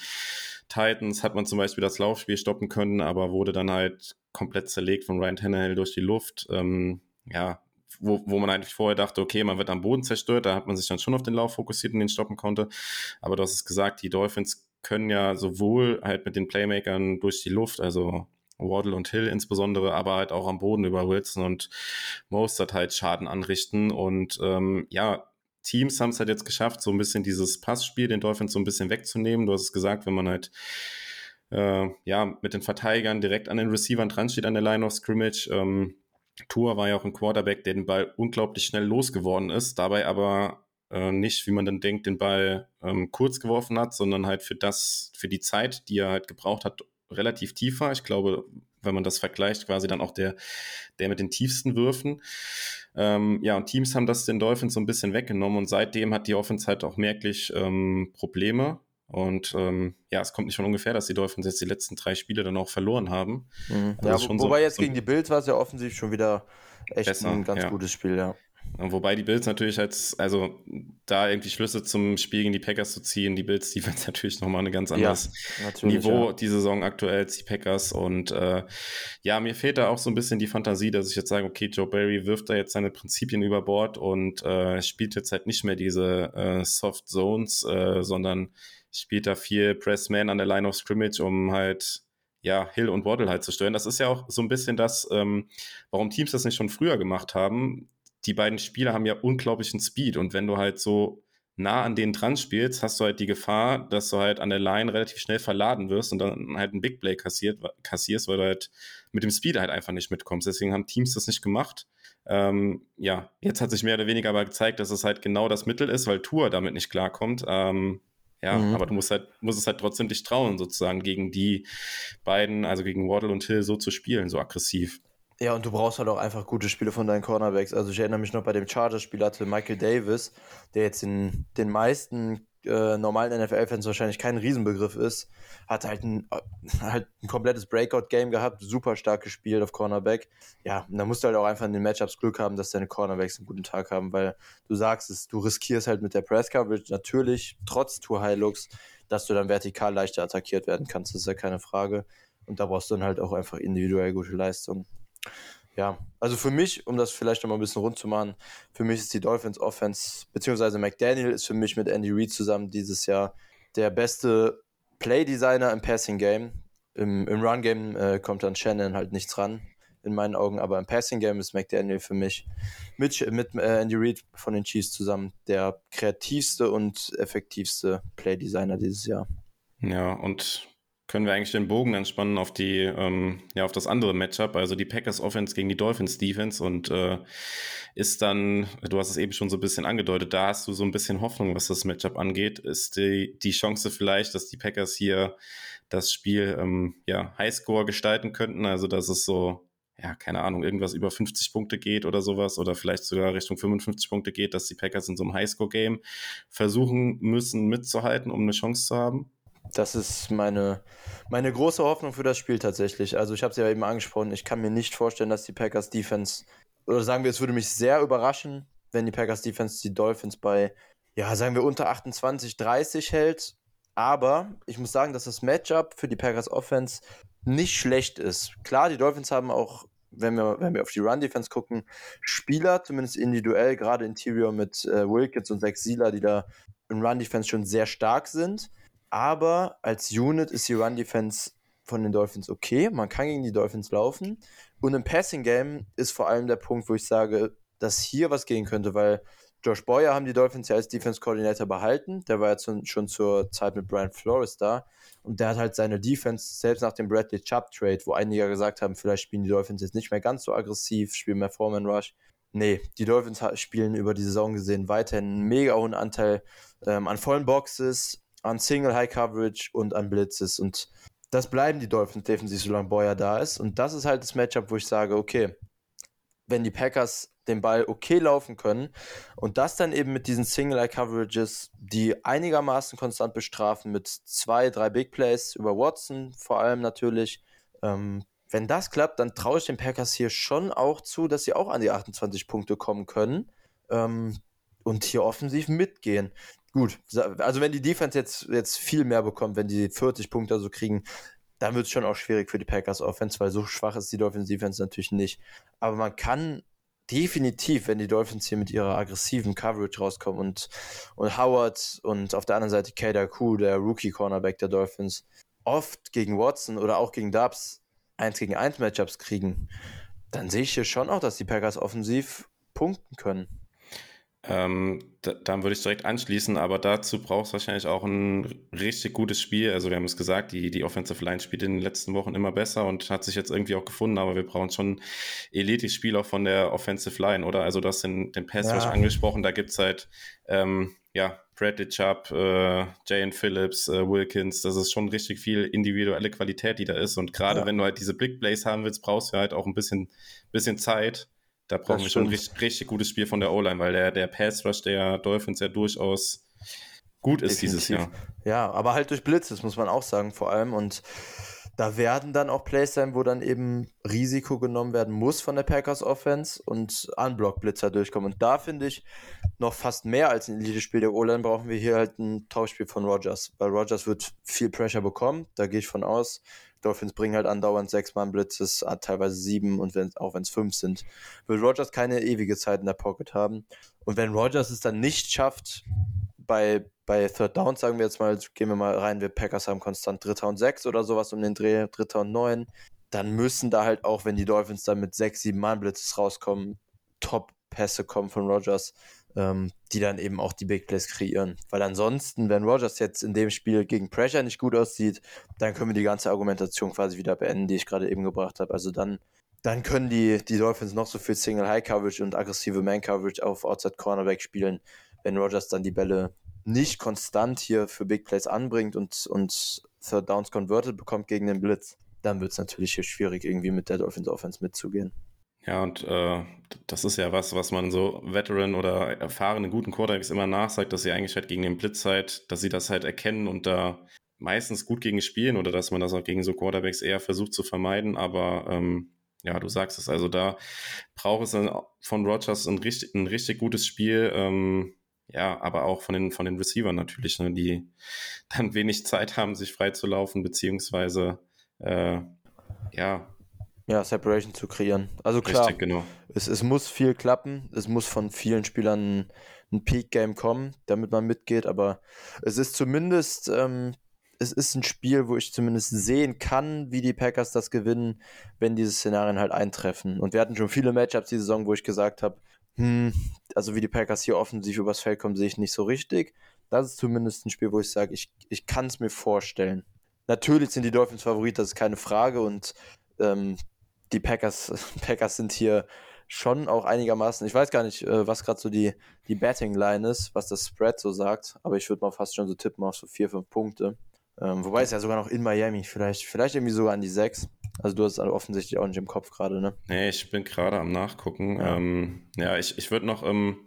Titans hat man zum Beispiel das Laufspiel stoppen können, aber wurde dann halt komplett zerlegt von Ryan Tannehill durch die Luft. Ähm, ja, wo, wo man eigentlich vorher dachte, okay, man wird am Boden zerstört, da hat man sich dann schon auf den Lauf fokussiert und den stoppen konnte. Aber du hast es gesagt, die Dolphins können ja sowohl halt mit den Playmakern durch die Luft, also Waddle und Hill insbesondere, aber halt auch am Boden über Wilson und Mostert halt Schaden anrichten. Und ähm, ja, Teams haben es halt jetzt geschafft, so ein bisschen dieses Passspiel den Dolphins so ein bisschen wegzunehmen. Du hast es gesagt, wenn man halt äh, ja mit den Verteidigern direkt an den Receivern dran steht an der Line of Scrimmage. Ähm, Tour war ja auch ein Quarterback, der den Ball unglaublich schnell losgeworden ist, dabei aber äh, nicht, wie man dann denkt, den Ball ähm, kurz geworfen hat, sondern halt für das, für die Zeit, die er halt gebraucht hat, relativ tief war. Ich glaube, wenn man das vergleicht, quasi dann auch der, der mit den tiefsten Würfen. Ähm, ja, und Teams haben das den Dolphins so ein bisschen weggenommen und seitdem hat die Offense halt auch merklich ähm, Probleme. Und ähm, ja, es kommt nicht von ungefähr, dass die Dolphins jetzt die letzten drei Spiele dann auch verloren haben. Mhm. Also ja, wo, wobei so, jetzt gegen die Bills war es ja offensiv schon wieder echt besser, ein ganz ja. gutes Spiel, ja. Wobei die Bills natürlich als, also da irgendwie Schlüsse zum Spiel gegen die Packers zu ziehen, die Bills, die <laughs> werden natürlich nochmal ein ganz anderes ja, Niveau ja. die Saison aktuell als die Packers. Und äh, ja, mir fehlt da auch so ein bisschen die Fantasie, dass ich jetzt sage, okay, Joe Barry wirft da jetzt seine Prinzipien über Bord und äh, spielt jetzt halt nicht mehr diese äh, Soft Zones, äh, sondern spielt da viel Pressman an der Line of Scrimmage, um halt ja, Hill und Waddle halt zu stören. Das ist ja auch so ein bisschen das, ähm, warum Teams das nicht schon früher gemacht haben die beiden Spieler haben ja unglaublichen Speed und wenn du halt so nah an denen dran spielst, hast du halt die Gefahr, dass du halt an der Line relativ schnell verladen wirst und dann halt ein Big Play kassiert, kassierst, weil du halt mit dem Speed halt einfach nicht mitkommst. Deswegen haben Teams das nicht gemacht. Ähm, ja, jetzt hat sich mehr oder weniger aber gezeigt, dass es halt genau das Mittel ist, weil Tour damit nicht klarkommt. Ähm, ja, mhm. aber du musst halt, musst es halt trotzdem dich trauen, sozusagen gegen die beiden, also gegen Waddle und Hill so zu spielen, so aggressiv. Ja, und du brauchst halt auch einfach gute Spiele von deinen Cornerbacks. Also ich erinnere mich noch bei dem Chargers-Spiel hatte Michael Davis, der jetzt in den meisten äh, normalen NFL-Fans wahrscheinlich kein Riesenbegriff ist, hat halt ein, äh, halt ein komplettes Breakout-Game gehabt, super stark gespielt auf Cornerback. Ja, und da musst du halt auch einfach in den Matchups Glück haben, dass deine Cornerbacks einen guten Tag haben, weil du sagst es, du riskierst halt mit der Press-Coverage natürlich, trotz Tour High Looks, dass du dann vertikal leichter attackiert werden kannst, das ist ja keine Frage. Und da brauchst du dann halt auch einfach individuell gute Leistung. Ja, also für mich, um das vielleicht noch mal ein bisschen rund zu machen, für mich ist die Dolphins Offense, beziehungsweise McDaniel ist für mich mit Andy Reid zusammen dieses Jahr der beste Play-Designer im Passing-Game. Im, Im Run-Game äh, kommt dann Shannon halt nichts ran, in meinen Augen, aber im Passing-Game ist McDaniel für mich mit, mit äh, Andy Reid von den Chiefs zusammen der kreativste und effektivste Play-Designer dieses Jahr. Ja, und können wir eigentlich den Bogen entspannen auf die, ähm, ja, auf das andere Matchup, also die Packers Offense gegen die Dolphins Defense und äh, ist dann, du hast es eben schon so ein bisschen angedeutet, da hast du so ein bisschen Hoffnung, was das Matchup angeht. Ist die, die Chance vielleicht, dass die Packers hier das Spiel ähm, ja, Highscore gestalten könnten, also dass es so, ja, keine Ahnung, irgendwas über 50 Punkte geht oder sowas oder vielleicht sogar Richtung 55 Punkte geht, dass die Packers in so einem Highscore-Game versuchen müssen mitzuhalten, um eine Chance zu haben? Das ist meine, meine große Hoffnung für das Spiel tatsächlich. Also ich habe es ja eben angesprochen, ich kann mir nicht vorstellen, dass die Packers Defense, oder sagen wir, es würde mich sehr überraschen, wenn die Packers Defense die Dolphins bei, ja, sagen wir unter 28, 30 hält. Aber ich muss sagen, dass das Matchup für die Packers Offense nicht schlecht ist. Klar, die Dolphins haben auch, wenn wir, wenn wir auf die Run-Defense gucken, Spieler, zumindest individuell, gerade Interior mit äh, Wilkins und Zach Sieler, die da in Run-Defense schon sehr stark sind. Aber als Unit ist die Run Defense von den Dolphins okay. Man kann gegen die Dolphins laufen. Und im Passing Game ist vor allem der Punkt, wo ich sage, dass hier was gehen könnte, weil Josh Boyer haben die Dolphins ja als Defense Coordinator behalten. Der war ja schon zur Zeit mit Brian Flores da. Und der hat halt seine Defense, selbst nach dem Bradley Chubb Trade, wo einige gesagt haben, vielleicht spielen die Dolphins jetzt nicht mehr ganz so aggressiv, spielen mehr Foreman Rush. Nee, die Dolphins spielen über die Saison gesehen weiterhin einen mega hohen Anteil ähm, an vollen Boxes, an Single High Coverage und an Blitzes. Und das bleiben die Dolphins defensiv, solange Boyer da ist. Und das ist halt das Matchup, wo ich sage, okay, wenn die Packers den Ball okay laufen können und das dann eben mit diesen Single High Coverages, die einigermaßen konstant bestrafen mit zwei, drei Big Plays über Watson, vor allem natürlich. Ähm, wenn das klappt, dann traue ich den Packers hier schon auch zu, dass sie auch an die 28 Punkte kommen können. Ähm, und hier offensiv mitgehen. Gut, also wenn die Defense jetzt, jetzt viel mehr bekommt, wenn die 40 Punkte so kriegen, dann wird es schon auch schwierig für die Packers Offense, weil so schwach ist die Dolphins Defense natürlich nicht. Aber man kann definitiv, wenn die Dolphins hier mit ihrer aggressiven Coverage rauskommen und, und Howard und auf der anderen Seite Kader Koo, der Rookie-Cornerback der Dolphins, oft gegen Watson oder auch gegen Dubs 1 gegen 1 Matchups kriegen, dann sehe ich hier schon auch, dass die Packers offensiv punkten können. Ähm, da, dann würde ich direkt anschließen, aber dazu braucht es wahrscheinlich auch ein richtig gutes Spiel. Also wir haben es gesagt, die, die Offensive Line spielt in den letzten Wochen immer besser und hat sich jetzt irgendwie auch gefunden, aber wir brauchen schon Elite-Spiel auch von der Offensive Line, oder? Also du hast den, Pass ja. angesprochen, da gibt es halt ähm, ja, Bradley Chubb, äh, Jane Phillips, äh, Wilkins, das ist schon richtig viel individuelle Qualität, die da ist. Und gerade ja. wenn du halt diese Big Plays haben willst, brauchst du halt auch ein bisschen, bisschen Zeit. Da brauchen wir schon ein richtig, richtig gutes Spiel von der O-Line, weil der, der Pass Rush der Dolphins ja durchaus gut ist Definitiv. dieses Jahr. Ja, aber halt durch Blitz, das muss man auch sagen, vor allem. Und da werden dann auch Plays sein, wo dann eben Risiko genommen werden muss von der Packers Offense und Unblock-Blitzer durchkommen. Und da finde ich noch fast mehr als ein Elite-Spiel der O-Line brauchen wir hier halt ein Tauschspiel von Rogers, weil Rogers wird viel Pressure bekommen, da gehe ich von aus. Dolphins bringen halt andauernd sechs Mann Blitzes, teilweise sieben und wenn, auch wenn es fünf sind, wird Rogers keine ewige Zeit in der Pocket haben. Und wenn Rogers es dann nicht schafft, bei, bei Third Down, sagen wir jetzt mal, gehen wir mal rein, wir Packers haben konstant Dritter und Sechs oder sowas um den Dreh, Dritter und Neun, dann müssen da halt auch, wenn die Dolphins dann mit sechs, sieben Mann Blitzes rauskommen, Top-Pässe kommen von Rogers ähm, die dann eben auch die Big Plays kreieren. Weil ansonsten, wenn Rogers jetzt in dem Spiel gegen Pressure nicht gut aussieht, dann können wir die ganze Argumentation quasi wieder beenden, die ich gerade eben gebracht habe. Also dann, dann können die, die Dolphins noch so viel Single High Coverage und aggressive Man Coverage auf Outside Cornerback spielen, wenn Rogers dann die Bälle nicht konstant hier für Big Plays anbringt und, und Third Downs converted bekommt gegen den Blitz, dann wird es natürlich hier schwierig, irgendwie mit der Dolphins Offense mitzugehen. Ja, und äh, das ist ja was, was man so Veteran oder erfahrenen guten Quarterbacks immer nachsagt, dass sie eigentlich halt gegen den Blitz halt, dass sie das halt erkennen und da meistens gut gegen spielen oder dass man das auch gegen so Quarterbacks eher versucht zu vermeiden. Aber ähm, ja, du sagst es, also da braucht es von Rogers ein richtig, ein richtig gutes Spiel. Ähm, ja, aber auch von den, von den Receivern natürlich, ne, die dann wenig Zeit haben, sich freizulaufen, beziehungsweise äh, ja, ja, Separation zu kreieren. Also klar, Richtig, genau. es, es muss viel klappen, es muss von vielen Spielern ein, ein Peak-Game kommen, damit man mitgeht, aber es ist zumindest, ähm, es ist ein Spiel, wo ich zumindest sehen kann, wie die Packers das gewinnen, wenn diese Szenarien halt eintreffen. Und wir hatten schon viele Matchups die Saison, wo ich gesagt habe, hm, also wie die Packers hier offensiv übers Feld kommen, sehe ich nicht so richtig. Das ist zumindest ein Spiel, wo ich sage, ich, ich kann es mir vorstellen. Natürlich sind die Dolphins Favorit, das ist keine Frage. Und ähm, die Packers, <laughs> Packers sind hier schon auch einigermaßen, ich weiß gar nicht, äh, was gerade so die, die Betting-Line ist, was das Spread so sagt, aber ich würde mal fast schon so tippen auf so vier, fünf Punkte. Ähm, wobei es ja sogar noch in Miami, vielleicht, vielleicht irgendwie sogar an die sechs. Also du hast es offensichtlich auch nicht im Kopf gerade, ne? Nee, ich bin gerade am Nachgucken. Ja, ähm, ja ich, ich würde noch ähm,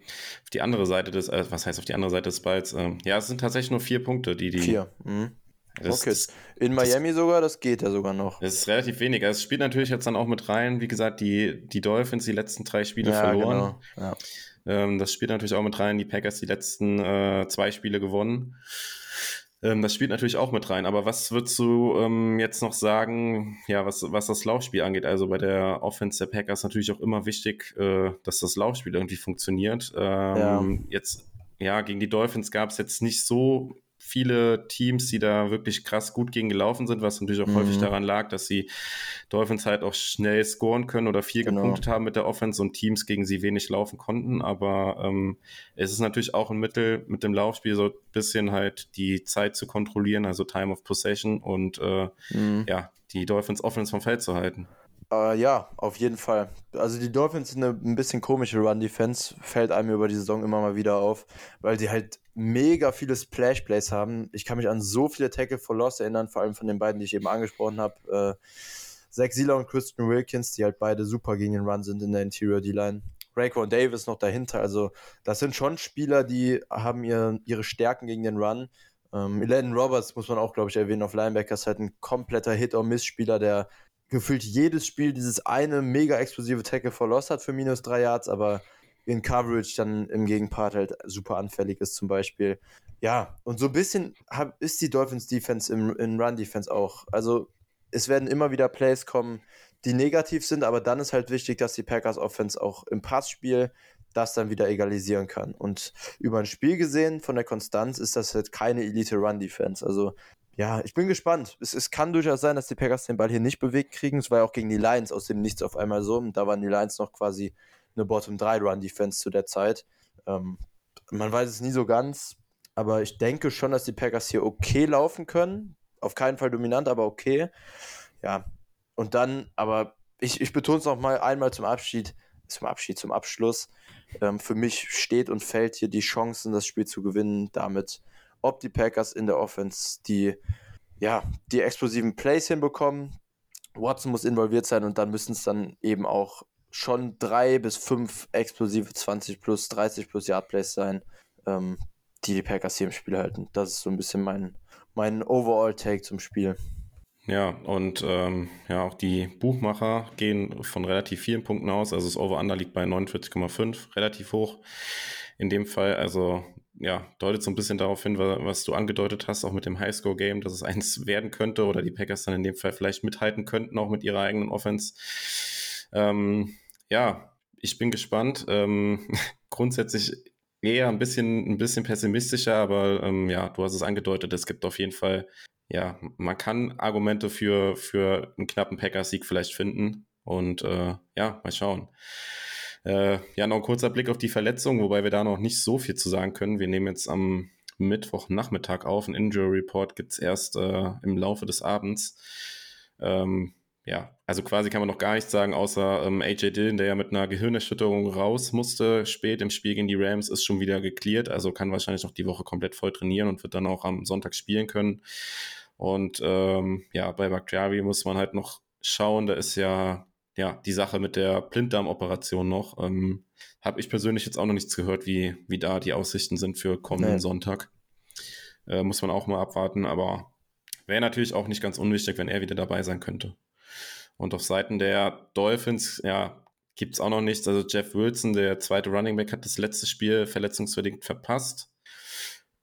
auf die andere Seite des, äh, was heißt auf die andere Seite des Balls? Ähm, ja, es sind tatsächlich nur vier Punkte, die die. Vier. Mhm. Das, okay. In Miami das, sogar, das geht ja sogar noch. Das ist relativ wenig. Also es spielt natürlich jetzt dann auch mit rein, wie gesagt, die, die Dolphins die letzten drei Spiele ja, verloren. Genau. Ja. Ähm, das spielt natürlich auch mit rein, die Packers die letzten äh, zwei Spiele gewonnen. Ähm, das spielt natürlich auch mit rein. Aber was würdest du ähm, jetzt noch sagen, ja, was, was das Laufspiel angeht? Also bei der Offense der Packers natürlich auch immer wichtig, äh, dass das Laufspiel irgendwie funktioniert. Ähm, ja. Jetzt ja, gegen die Dolphins gab es jetzt nicht so viele Teams, die da wirklich krass gut gegen gelaufen sind, was natürlich auch mhm. häufig daran lag, dass die Dolphins halt auch schnell scoren können oder viel genau. gepunktet haben mit der Offense und Teams gegen sie wenig laufen konnten. Aber ähm, es ist natürlich auch ein Mittel mit dem Laufspiel so ein bisschen halt die Zeit zu kontrollieren, also Time of Possession und äh, mhm. ja, die Dolphins Offense vom Feld zu halten. Uh, ja, auf jeden Fall. Also die Dolphins sind eine ein bisschen komische Run-Defense, fällt einem über die Saison immer mal wieder auf, weil sie halt mega viele Splash-Plays haben. Ich kann mich an so viele Tackle for Loss erinnern, vor allem von den beiden, die ich eben angesprochen habe. Äh, Zach Sieler und Christian Wilkins, die halt beide super gegen den Run sind in der Interior D-Line. Raekwon Davis noch dahinter. Also das sind schon Spieler, die haben ihr, ihre Stärken gegen den Run. Ähm, Elaine Roberts muss man auch, glaube ich, erwähnen auf Linebackers, halt ein kompletter Hit-or-Miss-Spieler, der gefühlt jedes Spiel dieses eine mega explosive Tackle for Loss hat für minus drei Yards, aber in Coverage dann im Gegenpart halt super anfällig ist zum Beispiel. Ja, und so ein bisschen hab, ist die Dolphins Defense im, in Run Defense auch. Also es werden immer wieder Plays kommen, die negativ sind, aber dann ist halt wichtig, dass die Packers Offense auch im Passspiel das dann wieder egalisieren kann. Und über ein Spiel gesehen von der Konstanz ist das halt keine Elite Run Defense. Also ja, ich bin gespannt. Es, es kann durchaus sein, dass die Packers den Ball hier nicht bewegt kriegen. Es war ja auch gegen die Lions aus dem Nichts auf einmal so. Und da waren die Lions noch quasi eine Bottom 3 Run Defense zu der Zeit. Ähm, man weiß es nie so ganz, aber ich denke schon, dass die Packers hier okay laufen können. Auf keinen Fall dominant, aber okay. Ja, und dann, aber ich, ich betone es noch mal einmal zum Abschied, zum Abschied, zum Abschluss. Ähm, für mich steht und fällt hier die Chancen, das Spiel zu gewinnen, damit, ob die Packers in der Offense die, ja, die explosiven Plays hinbekommen. Watson muss involviert sein und dann müssen es dann eben auch schon drei bis fünf explosive 20 plus, 30 plus Yard Plays sein, ähm, die die Packers hier im Spiel halten. Das ist so ein bisschen mein, mein Overall-Take zum Spiel. Ja, und ähm, ja, auch die Buchmacher gehen von relativ vielen Punkten aus. Also das Over-Under liegt bei 49,5, relativ hoch in dem Fall. Also ja, deutet so ein bisschen darauf hin, was du angedeutet hast, auch mit dem Highscore-Game, dass es eins <laughs> werden könnte oder die Packers dann in dem Fall vielleicht mithalten könnten, auch mit ihrer eigenen Offense. Ähm, ja, ich bin gespannt. Ähm, <laughs> grundsätzlich eher ein bisschen, ein bisschen pessimistischer, aber ähm, ja, du hast es angedeutet, es gibt auf jeden Fall, ja, man kann Argumente für, für einen knappen Packers-Sieg vielleicht finden. Und äh, ja, mal schauen. Äh, ja, noch ein kurzer Blick auf die Verletzung, wobei wir da noch nicht so viel zu sagen können. Wir nehmen jetzt am Mittwochnachmittag auf. Ein Injury Report gibt es erst äh, im Laufe des Abends. Ähm, ja, also quasi kann man noch gar nichts sagen, außer ähm, AJ Dillon, der ja mit einer Gehirnerschütterung raus musste, spät im Spiel gegen die Rams, ist schon wieder geklärt, also kann wahrscheinlich noch die Woche komplett voll trainieren und wird dann auch am Sonntag spielen können. Und ähm, ja, bei Bakhtiari muss man halt noch schauen, da ist ja ja, die Sache mit der Blinddarmoperation noch. Ähm, Habe ich persönlich jetzt auch noch nichts gehört, wie, wie da die Aussichten sind für kommenden nee. Sonntag. Äh, muss man auch mal abwarten, aber wäre natürlich auch nicht ganz unwichtig, wenn er wieder dabei sein könnte. Und auf Seiten der Dolphins, ja, gibt es auch noch nichts. Also Jeff Wilson, der zweite Running Back, hat das letzte Spiel verletzungsbedingt verpasst.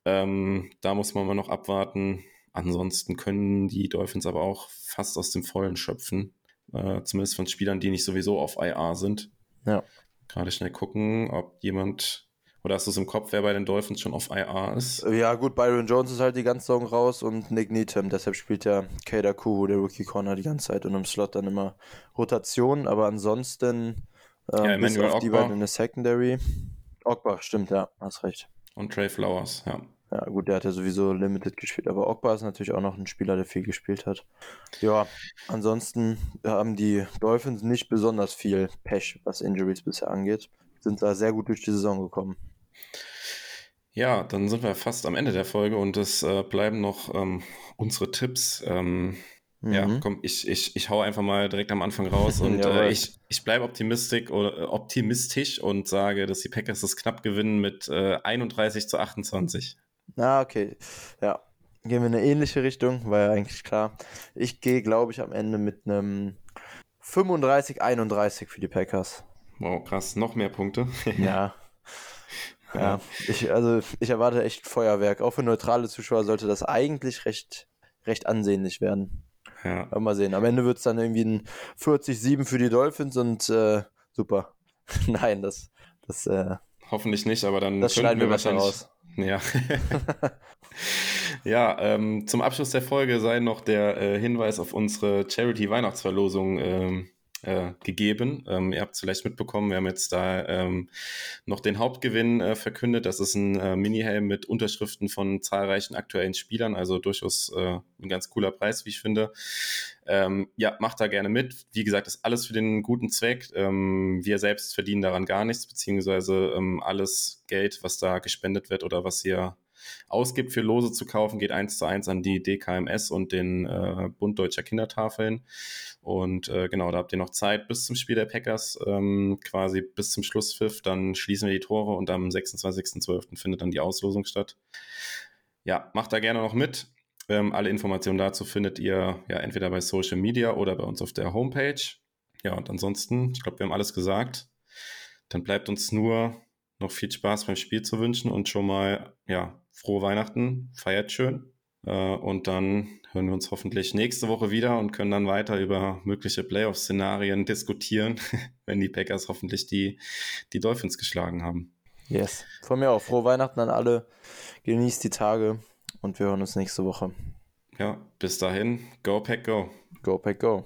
Ähm, da muss man mal noch abwarten. Ansonsten können die Dolphins aber auch fast aus dem Vollen schöpfen. Äh, zumindest von Spielern, die nicht sowieso auf IR sind. Ja. Gerade schnell gucken, ob jemand oder hast du es im Kopf, wer bei den Dolphins schon auf IR ist? Ja, gut, Byron Jones ist halt die ganze Saison raus und Nick Needham. Deshalb spielt ja Kader Kuhu, der Rookie Corner, die ganze Zeit und im Slot dann immer Rotation. Aber ansonsten, ähm, ja, bis auf die beiden in der Secondary. Ogba, stimmt, ja, hast recht. Und Trey Flowers, ja. Ja, gut, der hat ja sowieso Limited gespielt, aber Ogba ist natürlich auch noch ein Spieler, der viel gespielt hat. Ja, ansonsten haben die Dolphins nicht besonders viel Pech, was Injuries bisher angeht. Sind da sehr gut durch die Saison gekommen. Ja, dann sind wir fast am Ende der Folge und es äh, bleiben noch ähm, unsere Tipps. Ähm, mhm. Ja, komm, ich, ich, ich hau einfach mal direkt am Anfang raus <laughs> und äh, ich, ich bleibe optimistisch, oder, äh, optimistisch und sage, dass die Packers das knapp gewinnen mit äh, 31 zu 28. Ah, okay. Ja. Gehen wir in eine ähnliche Richtung, war ja eigentlich klar. Ich gehe, glaube ich, am Ende mit einem 35-31 für die Packers. Wow, krass. Noch mehr Punkte. <laughs> ja. Ja, ich, also ich erwarte echt Feuerwerk. Auch für neutrale Zuschauer sollte das eigentlich recht, recht ansehnlich werden. Ja. Aber mal sehen. Am Ende wird es dann irgendwie ein 40-7 für die Dolphins und äh, super. <laughs> Nein, das, das äh, Hoffentlich nicht, aber dann das schneiden wir wahrscheinlich raus. Ja. <laughs> ja, ähm, zum Abschluss der Folge sei noch der äh, Hinweis auf unsere Charity-Weihnachtsverlosung ähm, äh, gegeben. Ähm, ihr habt es vielleicht mitbekommen, wir haben jetzt da ähm, noch den Hauptgewinn äh, verkündet. Das ist ein äh, Mini-Helm mit Unterschriften von zahlreichen aktuellen Spielern, also durchaus äh, ein ganz cooler Preis, wie ich finde. Ähm, ja, macht da gerne mit. Wie gesagt, ist alles für den guten Zweck. Ähm, wir selbst verdienen daran gar nichts, beziehungsweise ähm, alles Geld, was da gespendet wird oder was ihr ausgibt für Lose zu kaufen, geht eins zu eins an die DKMS und den äh, Bund Deutscher Kindertafeln. Und äh, genau, da habt ihr noch Zeit bis zum Spiel der Packers, ähm, quasi bis zum Schlusspfiff. Dann schließen wir die Tore und am 26.12. findet dann die Auslosung statt. Ja, macht da gerne noch mit. Ähm, alle Informationen dazu findet ihr ja entweder bei Social Media oder bei uns auf der Homepage. Ja, und ansonsten, ich glaube, wir haben alles gesagt. Dann bleibt uns nur noch viel Spaß beim Spiel zu wünschen und schon mal, ja, frohe Weihnachten, feiert schön. Äh, und dann hören wir uns hoffentlich nächste Woche wieder und können dann weiter über mögliche Playoff-Szenarien diskutieren, <laughs> wenn die Packers hoffentlich die, die Dolphins geschlagen haben. Yes. Von mir auch frohe Weihnachten an alle. Genießt die Tage und wir hören uns nächste Woche. Ja, bis dahin. Go Pack Go. Go Pack Go.